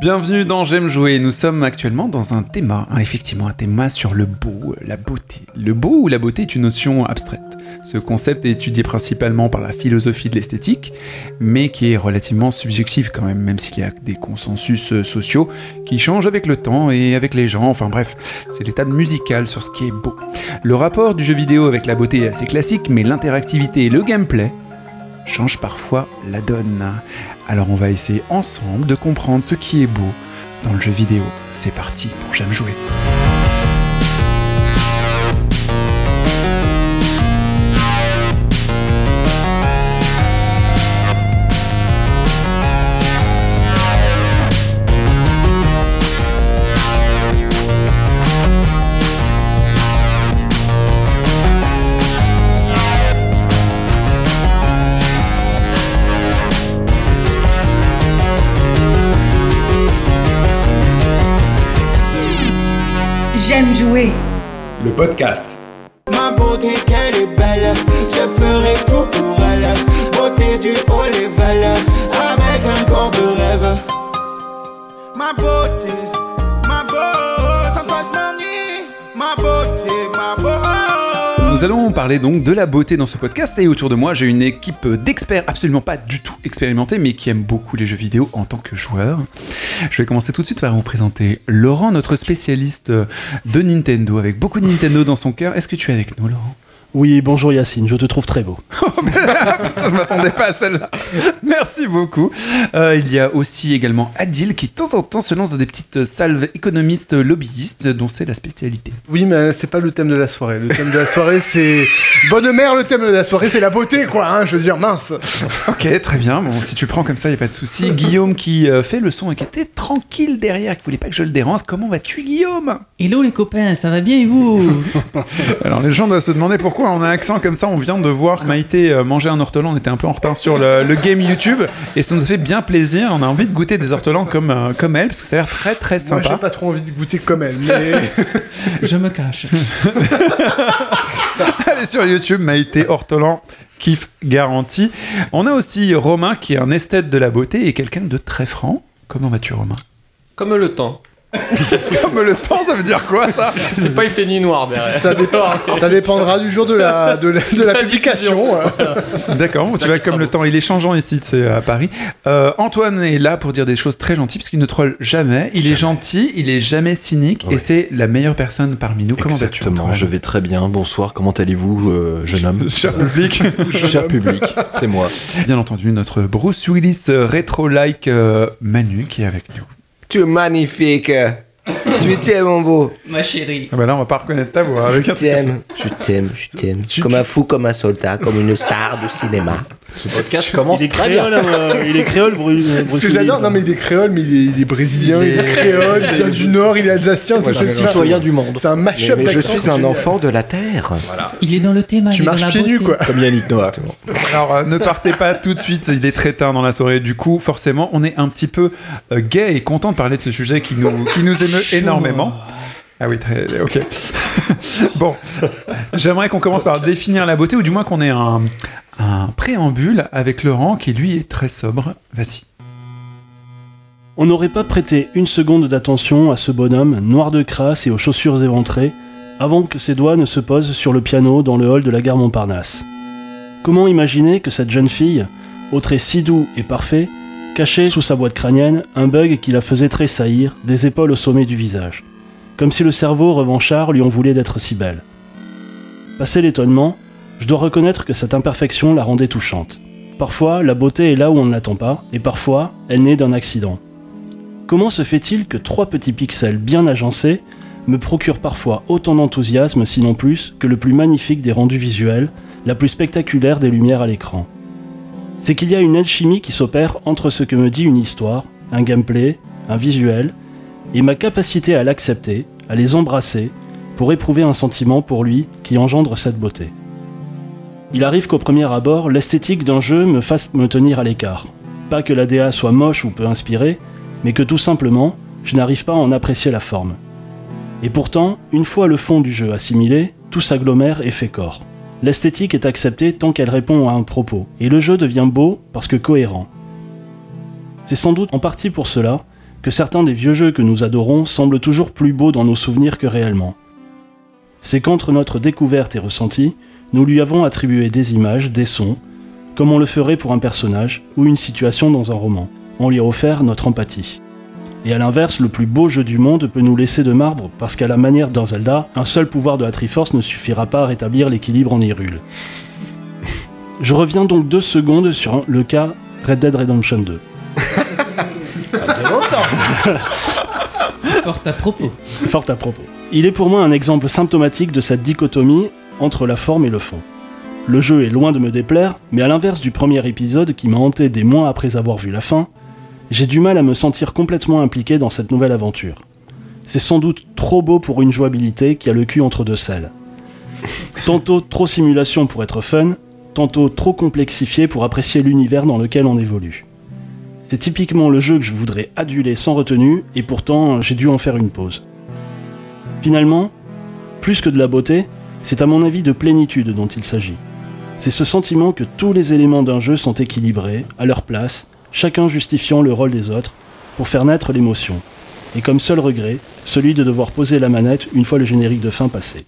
Bienvenue dans J'aime jouer. Nous sommes actuellement dans un thème, hein, effectivement un thème sur le beau, la beauté. Le beau ou la beauté est une notion abstraite. Ce concept est étudié principalement par la philosophie de l'esthétique, mais qui est relativement subjectif quand même, même s'il y a des consensus euh, sociaux qui changent avec le temps et avec les gens. Enfin bref, c'est l'état musical sur ce qui est beau. Le rapport du jeu vidéo avec la beauté est assez classique, mais l'interactivité et le gameplay changent parfois la donne. Alors on va essayer ensemble de comprendre ce qui est beau dans le jeu vidéo. C'est parti pour J'aime jouer. J'aime jouer. Le podcast. Ma beauté, qu'elle est belle. Je ferai tout pour elle. Beauté du haut level. Avec un corps de rêve. Ma beauté, Nous allons parler donc de la beauté dans ce podcast et autour de moi j'ai une équipe d'experts absolument pas du tout expérimentés mais qui aiment beaucoup les jeux vidéo en tant que joueurs. Je vais commencer tout de suite par vous présenter Laurent, notre spécialiste de Nintendo avec beaucoup de Nintendo dans son cœur. Est-ce que tu es avec nous Laurent? Oui, bonjour Yacine, je te trouve très beau. Putain, je m'attendais pas à celle-là. Merci beaucoup. Euh, il y a aussi également Adil qui de temps en temps se lance dans des petites salves économistes lobbyistes dont c'est la spécialité. Oui, mais c'est pas le thème de la soirée. Le thème de la soirée, c'est. Bonne mère, le thème de la soirée, c'est la beauté, quoi, hein, je veux dire, mince. Ok, très bien. Bon, si tu prends comme ça, il a pas de souci. Guillaume qui euh, fait le son et qui était tranquille derrière, qui voulait pas que je le dérange. Comment vas-tu, Guillaume? Hello les copains, ça va bien et vous? Alors les gens doivent se demander pourquoi on a un accent comme ça. On vient de voir Maïté euh, manger un ortolan. On était un peu en retard sur le, le game YouTube et ça nous a fait bien plaisir. On a envie de goûter des ortolans comme, euh, comme elle parce que ça a l'air très très Moi, j'ai sympa. pas trop envie de goûter comme elle, mais. Je me cache. Allez sur YouTube, Maïté Ortolan. Kiff garanti. On a aussi Romain qui est un esthète de la beauté et quelqu'un de très franc. Comment vas-tu Romain? Comme le temps. Comme le temps, ça veut dire quoi ça C'est pas il fait nuit noire derrière. ça, dépend- ça dépendra du jour de la, de la, de la publication. D'accord, tu vas comme le temps, il est changeant ici, c'est à Paris. Euh, Antoine est là pour dire des choses très gentilles parce qu'il ne troll jamais. Il est gentil, il est jamais cynique et c'est la meilleure personne parmi nous. Comment vas-tu Exactement, je vais très bien. Bonsoir, comment allez-vous, euh, jeune homme Cher public, Cher public, c'est moi. bien entendu notre Bruce Willis euh, rétro-like euh, Manu qui est avec nous. Tu es magnifique. Tu t'aimes, mon beau. Ma chérie. Ah bah là on va pas reconnaître ta voix Je un t'aime, je t'aime, je t'aime. Comme un fou, comme un soldat, comme une star du cinéma. Ce podcast commence Il est très bien. créole, euh, il est créole, Ce Bruce que j'adore, non mais il est créole, mais il est, il est brésilien, il Il est, créole, il vient du nord, il est alsacien, c'est ça. citoyen du monde. C'est un mash-up mais je suis un enfant de la terre. Il est dans le thème, Tu marches pieds nus, quoi. Comme Yannick Noah. Alors euh, ne partez pas tout de suite, il est très tard dans la soirée. Du coup, forcément, on est un petit peu euh, gay et content de parler de ce sujet qui nous, qui nous émeut énormément. Ah oui, très, ok. bon, j'aimerais qu'on commence par définir la beauté, ou du moins qu'on ait un, un préambule avec Laurent, qui lui est très sobre. Vas-y. On n'aurait pas prêté une seconde d'attention à ce bonhomme, noir de crasse et aux chaussures éventrées, avant que ses doigts ne se posent sur le piano dans le hall de la gare Montparnasse. Comment imaginer que cette jeune fille, au trait si doux et parfait, cachait sous sa boîte crânienne un bug qui la faisait tressaillir, des épaules au sommet du visage, comme si le cerveau revanchard lui en voulait d'être si belle. Passé l'étonnement, je dois reconnaître que cette imperfection la rendait touchante. Parfois, la beauté est là où on ne l'attend pas, et parfois, elle naît d'un accident. Comment se fait-il que trois petits pixels bien agencés me procurent parfois autant d'enthousiasme, sinon plus, que le plus magnifique des rendus visuels, la plus spectaculaire des lumières à l'écran? C'est qu'il y a une alchimie qui s'opère entre ce que me dit une histoire, un gameplay, un visuel, et ma capacité à l'accepter, à les embrasser, pour éprouver un sentiment pour lui qui engendre cette beauté. Il arrive qu'au premier abord, l'esthétique d'un jeu me fasse me tenir à l'écart. Pas que la DA soit moche ou peu inspirée, mais que tout simplement, je n'arrive pas à en apprécier la forme. Et pourtant, une fois le fond du jeu assimilé, tout s'agglomère et fait corps. L'esthétique est acceptée tant qu'elle répond à un propos, et le jeu devient beau parce que cohérent. C'est sans doute en partie pour cela que certains des vieux jeux que nous adorons semblent toujours plus beaux dans nos souvenirs que réellement. C'est qu'entre notre découverte et ressenti, nous lui avons attribué des images, des sons, comme on le ferait pour un personnage ou une situation dans un roman. On lui a offert notre empathie. Et à l'inverse, le plus beau jeu du monde peut nous laisser de marbre parce qu'à la manière d'un Zelda, un seul pouvoir de la Triforce ne suffira pas à rétablir l'équilibre en Hyrule. Je reviens donc deux secondes sur le cas Red Dead Redemption 2. Ça faisait longtemps. Fort à propos. Fort à propos. Il est pour moi un exemple symptomatique de cette dichotomie entre la forme et le fond. Le jeu est loin de me déplaire, mais à l'inverse du premier épisode qui m'a hanté des mois après avoir vu la fin, j'ai du mal à me sentir complètement impliqué dans cette nouvelle aventure. C'est sans doute trop beau pour une jouabilité qui a le cul entre deux selles. Tantôt trop simulation pour être fun, tantôt trop complexifié pour apprécier l'univers dans lequel on évolue. C'est typiquement le jeu que je voudrais aduler sans retenue, et pourtant j'ai dû en faire une pause. Finalement, plus que de la beauté, c'est à mon avis de plénitude dont il s'agit. C'est ce sentiment que tous les éléments d'un jeu sont équilibrés, à leur place, chacun justifiant le rôle des autres, pour faire naître l'émotion. Et comme seul regret, celui de devoir poser la manette une fois le générique de fin passé.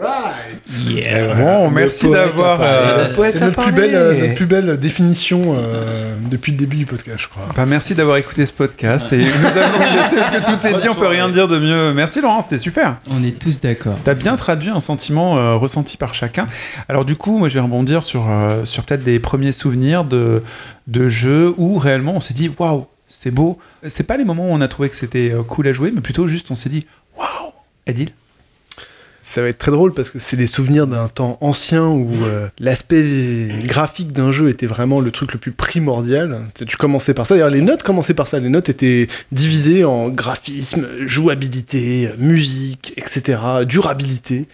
Bon, merci d'avoir. euh, C'est notre plus belle, euh, notre plus belle définition euh, depuis le début du podcast, je crois. bah, merci d'avoir écouté ce podcast et nous allons laisser parce que tout est dit, on peut rien dire de mieux. Merci Laurent, c'était super. On est tous d'accord. T'as bien traduit un sentiment euh, ressenti par chacun. Alors du coup, moi je vais rebondir sur, euh, sur peut-être des premiers souvenirs de, de jeux où réellement on s'est dit waouh, c'est beau. C'est pas les moments où on a trouvé que c'était euh, cool à jouer, mais plutôt juste on s'est dit waouh. Adil Ça va être très drôle parce que c'est des souvenirs d'un temps ancien où euh, l'aspect graphique d'un jeu était vraiment le truc le plus primordial. Tu commençais par ça. D'ailleurs, les notes commençaient par ça. Les notes étaient divisées en graphisme, jouabilité, musique, etc., durabilité.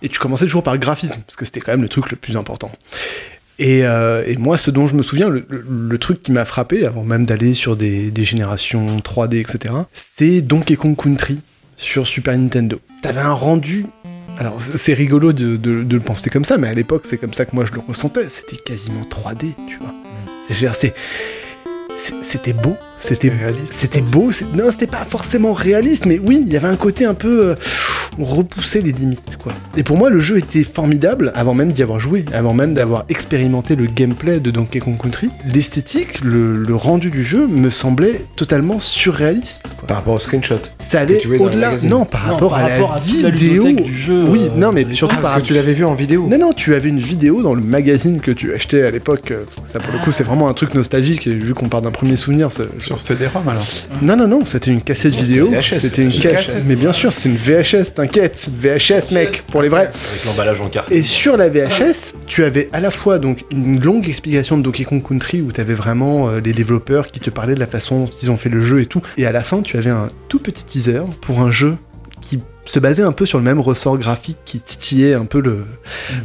Et tu commençais toujours par graphisme parce que c'était quand même le truc le plus important. Et, euh, moi, ce dont je me souviens, le truc qui m'a frappé, avant même d'aller sur des, des générations 3D, etc., c'est Donkey Kong Country sur Super Nintendo. T'avais un rendu. Alors, c'est rigolo de, de- de le penser comme ça, mais à l'époque, c'est comme ça que moi je le ressentais. C'était quasiment 3D, tu vois. C'est- C'était beau, c'était C'était réaliste. c'était beau. c'est- Non, c'était pas forcément réaliste, mais oui, il y avait un côté un peu. euh, on repoussait les limites, quoi. Et pour moi, le jeu était formidable avant même d'y avoir joué, avant même d'avoir expérimenté le gameplay de Donkey Kong Country. L'esthétique, le, le rendu du jeu me semblait totalement surréaliste. quoi. Par rapport au screenshot. Ça allait au-delà. Non, par Non, rapport par à rapport la à toute la vidéo. du jeu, oui, euh, non, mais surtout Ah, par parce que tu l'avais vu en vidéo. non, non, tu avais une vidéo dans le magazine que tu achetais à l'époque. euh, parce que ça, pour le coup, c'est vraiment un truc nostalgique. Et vu qu'on part d'un premier souvenir, ça- Sur CD-ROM alors. non, non, non, c'était une cassette c'est vidéo. C'était une c'est une cassette. cassette. Mais bien sûr, c'est une VHS, t'inquiète. VHS, mec, pour les vrais. Avec l'emballage en carte. Et sur la VHS, tu avais à la fois donc une longue explication de Donkey Kong Country où tu avais vraiment euh, les développeurs qui te parlaient de la façon dont ils ont fait le jeu et tout. Et à la fin, tu avais un tout petit teaser pour un jeu qui se basait un peu sur le même ressort graphique qui titillait un peu le,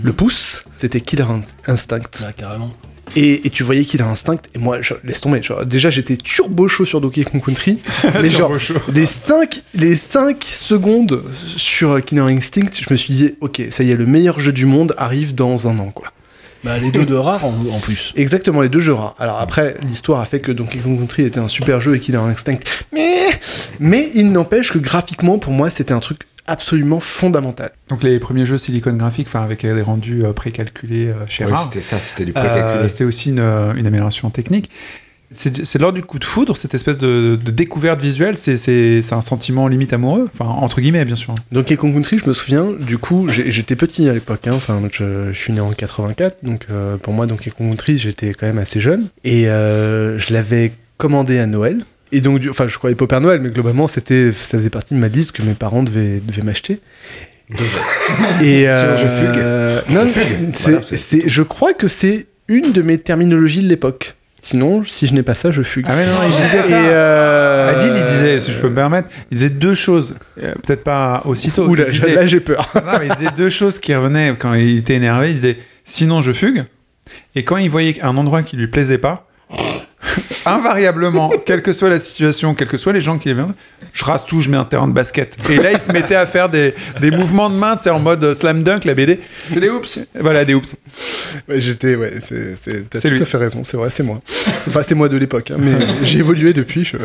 le pouce. C'était Killer Instinct. Ah, carrément. Et, et tu voyais Killer Instinct, et moi, je, laisse tomber. genre, déjà, j'étais turbo chaud sur Donkey Kong Country. mais genre, les 5, les 5 secondes sur Killer Instinct, je me suis dit, ok, ça y est, le meilleur jeu du monde arrive dans un an, quoi. Bah, les deux de rare en, en plus. Exactement, les deux jeux rares. Alors après, l'histoire a fait que Donkey Kong Country était un super jeu et Killer Instinct. Mais, mais il n'empêche que graphiquement, pour moi, c'était un truc absolument fondamental. Donc les premiers jeux Silicon Graphics, enfin avec des rendus euh, précalculés euh, chez Oui, c'était ça, c'était du euh, précalculé. c'était aussi une, euh, une amélioration technique. C'est c'est lors du coup de foudre, cette espèce de, de découverte visuelle, c'est- c'est c'est un sentiment limite amoureux, enfin entre guillemets bien sûr. Donkey Kong Country, je me souviens, du coup, j'ai- j'étais petit à l'époque, hein, enfin, je, je suis né en 84, donc euh, pour moi, Donkey Kong Country, j'étais quand même assez jeune, et euh, je l'avais commandé à Noël. Et donc, du- enfin, je croyais pas au Père Noël, mais globalement, c'était, ça faisait partie de ma liste que mes parents devaient, devaient m'acheter. Et Sinon, je euh, Non, c'est- Voilà, c'est- c'est- je crois que c'est une de mes terminologies de l'époque. Sinon, si je n'ai pas ça, je fugue. Ah ouais, non, il disait Et ça. euh, Adil, il disait, si je peux me permettre, il disait deux choses, euh, peut-être pas aussitôt. Disait, là j'ai peur. non, mais il disait deux choses qui revenaient quand il était énervé. Il disait sinon je fugue. Et quand il voyait un endroit qui lui plaisait pas, invariablement, quelle que soit la situation, quels que soient les gens qui viennent, je rase tout, je mets un terrain de basket. Et là, il se mettait à faire des, des mouvements de main, c'est en mode euh, slam dunk, la BD. C'est des oups. Voilà, des oups. Ouais, j'étais, ouais, c'est, c'est, t'as C'est tout lui. à fait raison, c'est vrai, c'est moi. Enfin, c'est moi de l'époque, hein, mais j'ai évolué depuis. je-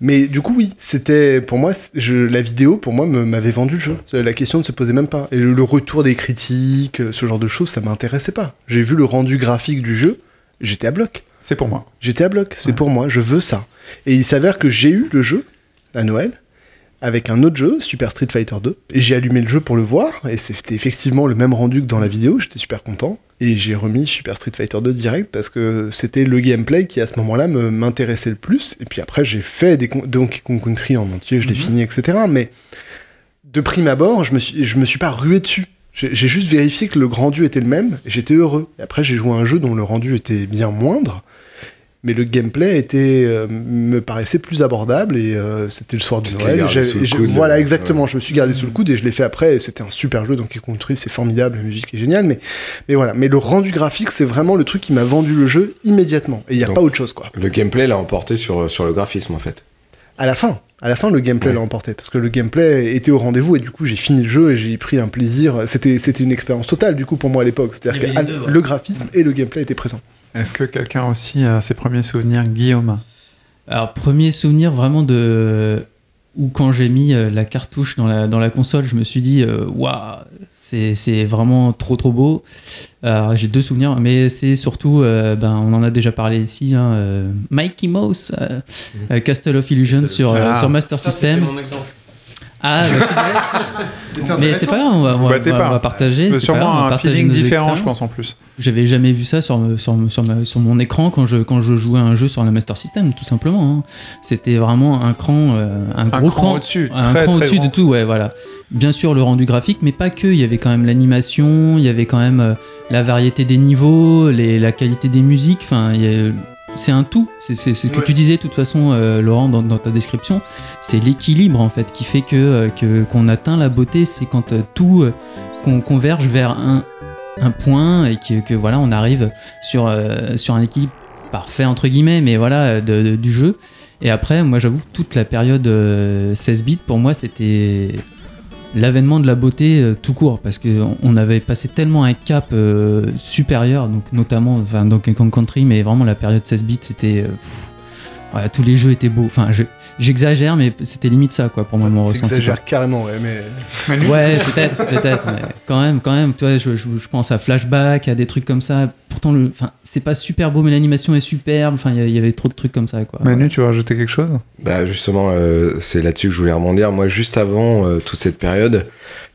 Mais du coup, oui, c'était pour moi, je, la vidéo pour moi me- m'avait vendu le jeu. La question ne se posait même pas. Et le, le retour des critiques, euh, ce genre de choses, ça m'intéressait pas. J'ai vu le rendu graphique du jeu, j'étais à bloc. C'est pour moi. J'étais à bloc, c'est Ouais. pour moi, je veux ça. Et il s'avère que j'ai eu le jeu à Noël avec un autre jeu, Super Street Fighter 2. Et j'ai allumé le jeu pour le voir, et c'était effectivement le même rendu que dans la vidéo, j'étais super content. Et j'ai remis Super Street Fighter 2 direct parce que c'était le gameplay qui à ce moment-là me- m'intéressait le plus. Et puis après, j'ai fait des Donkey Kong Country en entier, je l'ai Mhm. fini, etc. Mais de prime abord, je me suis, je me suis pas rué dessus. J'ai juste vérifié que le rendu était le même, j'étais heureux. Et après, j'ai joué à un jeu dont le rendu était bien moindre, mais le gameplay était, euh, me paraissait plus abordable, et euh, c'était le soir du Tu Noël. voilà, euh, exactement. Je me suis gardé sous le coude, et je l'ai fait après, et c'était un super jeu, Kong Country, c'est formidable, la musique est géniale, mais, mais voilà. Mais le rendu graphique, c'est vraiment le truc qui m'a vendu le jeu immédiatement, et il n'y a Donc- pas autre chose, quoi. Le gameplay l'a emporté sur, sur le graphisme en fait. À la fin, à la fin, le gameplay Ouais. l'a emporté parce que le gameplay était au rendez-vous et du coup j'ai fini le jeu et j'ai pris un plaisir. C'était c'était une expérience totale du coup pour moi à l'époque. C'est-à-dire que deux, ouais. le graphisme et le gameplay étaient présents. Est-ce que quelqu'un aussi a ses premiers souvenirs, Guillaume? Alors, premier souvenir vraiment de. Où quand j'ai mis euh, la cartouche dans la, dans la console, je me suis dit, euh, waouh, c'est c'est vraiment trop trop beau. Alors, j'ai deux souvenirs, mais c'est surtout, euh, ben, on en a déjà parlé ici, hein, euh, Mikey Mouse, euh, euh, Castle of Illusion sur, Ah. sur Master System. mon exemple. Ah, bah, mais c'est pas grave, on va, on Vous va- battez on va- pas. on va partager. C'est pas grave, on Sûrement va un feeling différent, je pense, en plus. J'avais jamais vu ça sur, me- sur, me- sur, ma- sur mon écran quand je, quand je jouais à un jeu sur la Master System, tout simplement. hein. C'était vraiment un cran, euh, un Un gros cran cran, au-dessus, un très, cran au-dessus de tout, ouais, voilà. Bien sûr, le rendu graphique, mais pas que. Il y avait quand même l'animation, il y avait quand même euh, la variété des niveaux, les, la qualité des musiques. Enfin, il y a- c'est un tout. C'est ce que Ouais. tu disais, de toute façon, euh, Laurent, dans, dans ta description. C'est l'équilibre, en fait, qui fait que euh, qu'on atteint la beauté. C'est quand euh, tout euh, qu'on converge vers un, un point et que, que, voilà, on arrive sur, sur un équilibre parfait, entre guillemets, mais voilà, de- de- du jeu. Et après, moi, j'avoue que toute la période euh, 16 bits, pour moi, c'était l'avènement de la beauté euh, tout court, parce qu'on on avait passé tellement un cap euh, supérieur, donc notamment enfin, Donkey Kong Country, mais vraiment la période 16 bits, c'était. euh, ouais, tous les jeux étaient beaux. Enfin, je- j'exagère, mais c'était limite ça, quoi, pour moi, mon ressenti. quoi. T'exagères carrément, ouais, mais Ouais, peut-être, peut-être, mais quand même, quand même, tu vois, je, je- je pense à Flashback, à des trucs comme ça. Pourtant, le, enfin, c'est pas super beau, mais l'animation est superbe. Enfin, il y avait trop de trucs comme ça, quoi. Manu, tu veux rajouter quelque chose? Bah justement, euh, c'est là-dessus que je voulais rebondir. Moi, juste avant euh, toute cette période,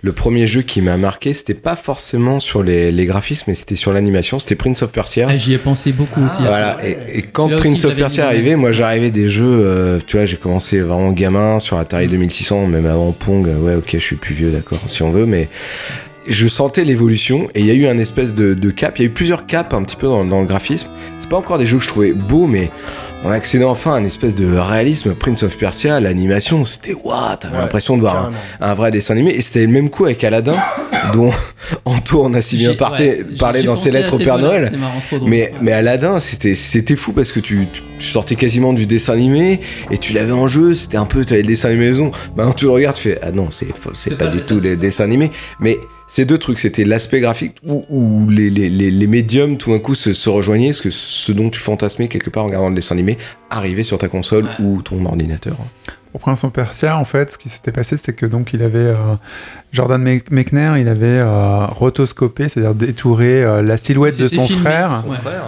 le premier jeu qui m'a marqué, c'était pas forcément sur les, les graphismes, mais c'était sur l'animation. C'était Prince of Persia. Ah, J'y ai pensé beaucoup aussi. Voilà, et, et quand aussi, Prince of Persia arrivait, la moi j'arrivais des jeux, euh, tu vois, j'ai commencé vraiment gamin sur Atari 2600, même avant Pong, ouais ok je suis plus vieux d'accord si on veut, mais je sentais l'évolution et il y a eu un espèce de, de cap, il y a eu plusieurs caps un petit peu dans, dans le graphisme, c'est pas encore des jeux que je trouvais beaux, mais on accédait enfin à un espèce de réalisme, Prince of Persia, l'animation c'était waouh, t'avais Ouais, l'impression de voir un, un vrai dessin animé et c'était le même coup avec Aladdin, dont Antoine a si bien parté- ouais, parlé dans ses lettres au Père Noël. marrant, trop drôle. Mais, mais Aladdin, c'était, c'était fou parce que tu, tu sortais quasiment du dessin animé et tu l'avais en jeu, c'était un peu, t'avais le dessin animé maison. Maintenant, tu le regardes, tu fais, ah non, c'est, pas, pas du le tout dessin. les dessins animés. Mais ces deux trucs, c'était l'aspect graphique où, où les, les, les, les médiums tout d'un coup se, se rejoignaient, ce que ce dont tu fantasmais quelque part en regardant le dessin animé arrivait sur ta console Ouais. ou ton ordinateur. Pour Prince of Persia, en fait, ce qui s'était passé, c'est que donc il avait euh, Jordan Me- Mechner, il avait euh, rotoscopé, c'est-à-dire détouré euh, la silhouette de son filmé. frère,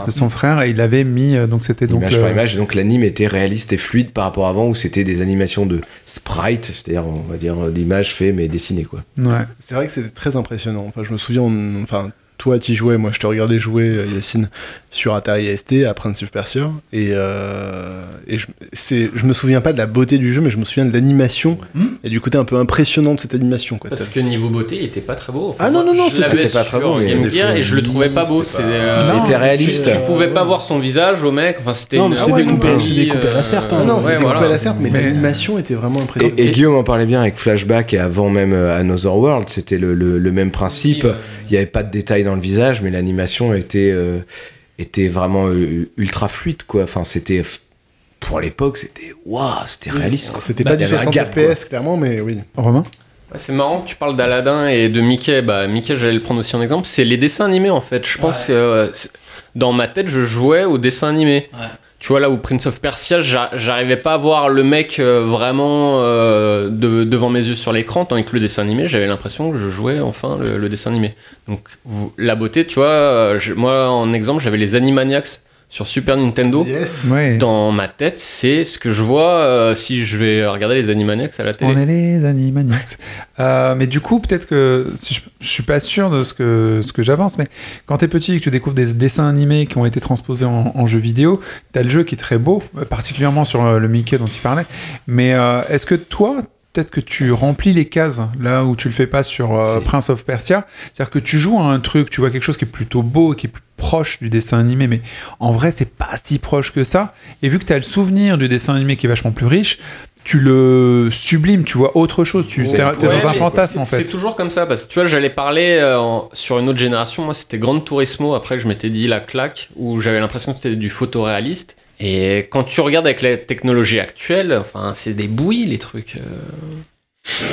de son frère, et il avait mis euh, donc c'était donc image le- par image, et donc l'anime était réaliste et fluide par rapport à avant où c'était des animations de sprite, c'est-à-dire, on va dire, l'image fait mais dessinée quoi. Ouais. c'est vrai que c'était très impressionnant. Enfin, je me souviens, on- enfin, toi, tu jouais, moi, je te regardais jouer, euh, Yacine, sur Atari ST à Prince of Persia, et, euh, et je, je me souviens pas de la beauté du jeu, mais je me souviens de l'animation Hmm. et du côté un peu impressionnant de cette animation. Quoi. Parce que niveau beauté, il était pas très beau. Ah non, non, non, c'était pas très beau, il y et je le trouvais pas beau. c'était euh, C'était réaliste. Tu, tu pouvais pas voir son visage au mec. Enfin, c'était Non, une- ouais, découpé- à la serpe, hein. Ah non, c'était découpé à la serpe, mais, l'animation était vraiment impressionnante. et Guillaume en parlait bien avec Flashback et avant même euh, Another World, c'était le même principe. Il n'y avait pas de détails dans le visage, mais l'animation était, euh, était vraiment euh, ultra fluide, quoi. Enfin, c'était. Pour l'époque, c'était. Waouh, c'était réaliste, quoi. C'était Bah, pas y du avait un 60 gap, quoi. FPS, clairement, mais oui. Romain c'est marrant que tu parles d'Aladin et de Mickey. Bah, Mickey, j'allais le prendre aussi en exemple. C'est les dessins animés en fait. Je pense que euh, dans ma tête, je jouais aux dessins animés. Ouais. Tu vois là où Prince of Persia, j'a- j'arrivais pas à voir le mec euh, vraiment euh, de- devant mes yeux sur l'écran, tandis que le dessin animé, j'avais l'impression que je jouais enfin le, le dessin animé. Donc la beauté, tu vois, euh, moi en exemple, j'avais les Animaniacs sur Super Nintendo. Yes. Ouais. Dans ma tête, c'est ce que je vois euh, si je vais regarder les Animaniacs à la télé. On est les Animaniacs. Euh, mais du coup, peut-être que si je, je suis pas sûr de ce que, ce que j'avance, mais quand t'es petit et que tu découvres des dessins animés qui ont été transposés en, en jeu vidéo, t'as le jeu qui est très beau, euh, particulièrement sur le Mickey dont tu parlais. Mais euh, est-ce que toi, peut-être que tu remplis les cases là où tu le fais pas sur euh. Prince of Persia C'est-à-dire que tu joues à un truc, tu vois quelque chose qui est plutôt beau, qui est plus proche du dessin animé, mais en vrai, c'est pas si proche que ça. Et vu que tu as le souvenir du dessin animé qui est vachement plus riche, tu le sublimes, tu vois autre chose. Tu C'est es, dans un fantasme en fait. C'est toujours comme ça, parce que tu vois, j'allais parler euh, en- sur une autre génération. Moi, c'était Gran Turismo. Après, je m'étais dit la claque, où j'avais l'impression que c'était du photoréaliste. Et quand tu regardes avec la technologie actuelle, enfin, c'est des bouillies les trucs. euh.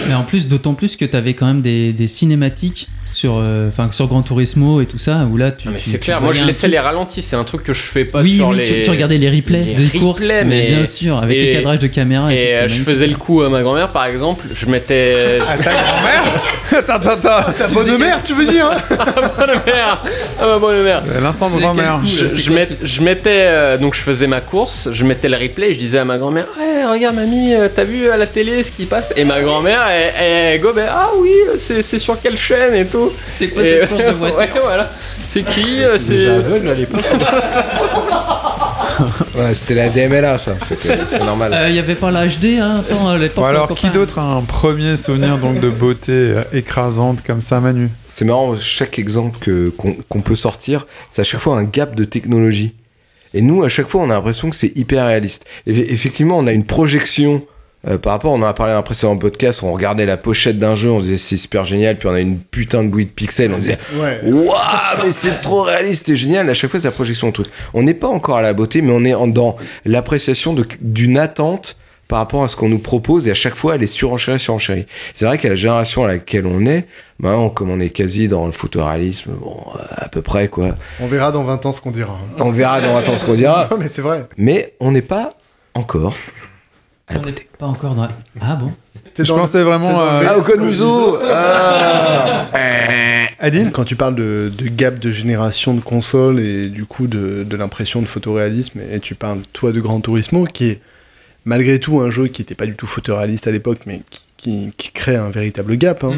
Mais en plus, d'autant plus que tu avais quand même des, des cinématiques sur, euh, sur Gran Turismo et tout ça, où là, tu. Non, mais tu- c'est clair. Moi, je laissais les ralentis. C'est un truc que je fais pas oui, sur oui, les. tu, tu regardais les replays les des courses, replays, mais mais- bien sûr, avec et- les cadrages de caméra. Et tout, c'était euh, je faisais le coup à ma grand-mère, par exemple. Je mettais. À ta grand-mère Attends, attends, attends. Ta bonne mère, tu veux dire hein bonne mère Ah, ma bonne mère L'instant de grand-mère. je, mettais euh, donc je faisais ma course, je mettais le replay, et je disais à ma grand-mère ouais regarde mamie euh, t'as vu à la télé ce qui passe? Et ma grand-mère elle, elle gobait ah oui c'est c'est sur quelle chaîne et tout. C'est quoi Et- cette course de voiture Ouais voilà c'est qui euh, c'est aveugle à l'époque. Ouais, c'était la DMLA, ça. C'était- C'est normal. Il y avait pas la HD, hein Attends, à l'époque, Bon alors, qui d'autre a un premier souvenir donc de beauté euh, écrasante comme ça, Manu? C'est marrant, chaque exemple que- qu'on qu'on peut sortir, c'est à chaque fois un gap de technologie. Et nous, à chaque fois, on a l'impression que c'est hyper réaliste. Et effectivement, on a une projection euh, par rapport, on en a parlé dans un précédent podcast, où on regardait la pochette d'un jeu, on disait c'est super génial, puis on a une putain de bouillie de pixels, on disait Ouais. Waouh, mais c'est trop réaliste et génial. À chaque fois, c'est la projection de truc. On n'est pas encore à la beauté, mais on est en- dans l'appréciation d'une attente par rapport à ce qu'on nous propose et à chaque fois, elle est surenchérie, surenchérie. C'est vrai qu'à la génération à laquelle on est, ben, on- comme on est quasi dans le photoréalisme, bon, euh, à peu près, quoi. On verra dans 20 ans ce qu'on dira. On verra dans un temps ce qu'on dira, Non, mais c'est vrai. mais on n'est pas encore On n'est beauté. pas encore dans. la- Ah bon Je dans pensais vraiment à... V- Ah, au ah. Adil Quand tu parles de, de gap de génération de consoles et du coup de, de l'impression de photoréalisme, et tu parles toi de Gran Turismo, qui est malgré tout un jeu qui n'était pas du tout photoréaliste à l'époque, mais qui, qui- qui crée un véritable gap. hein.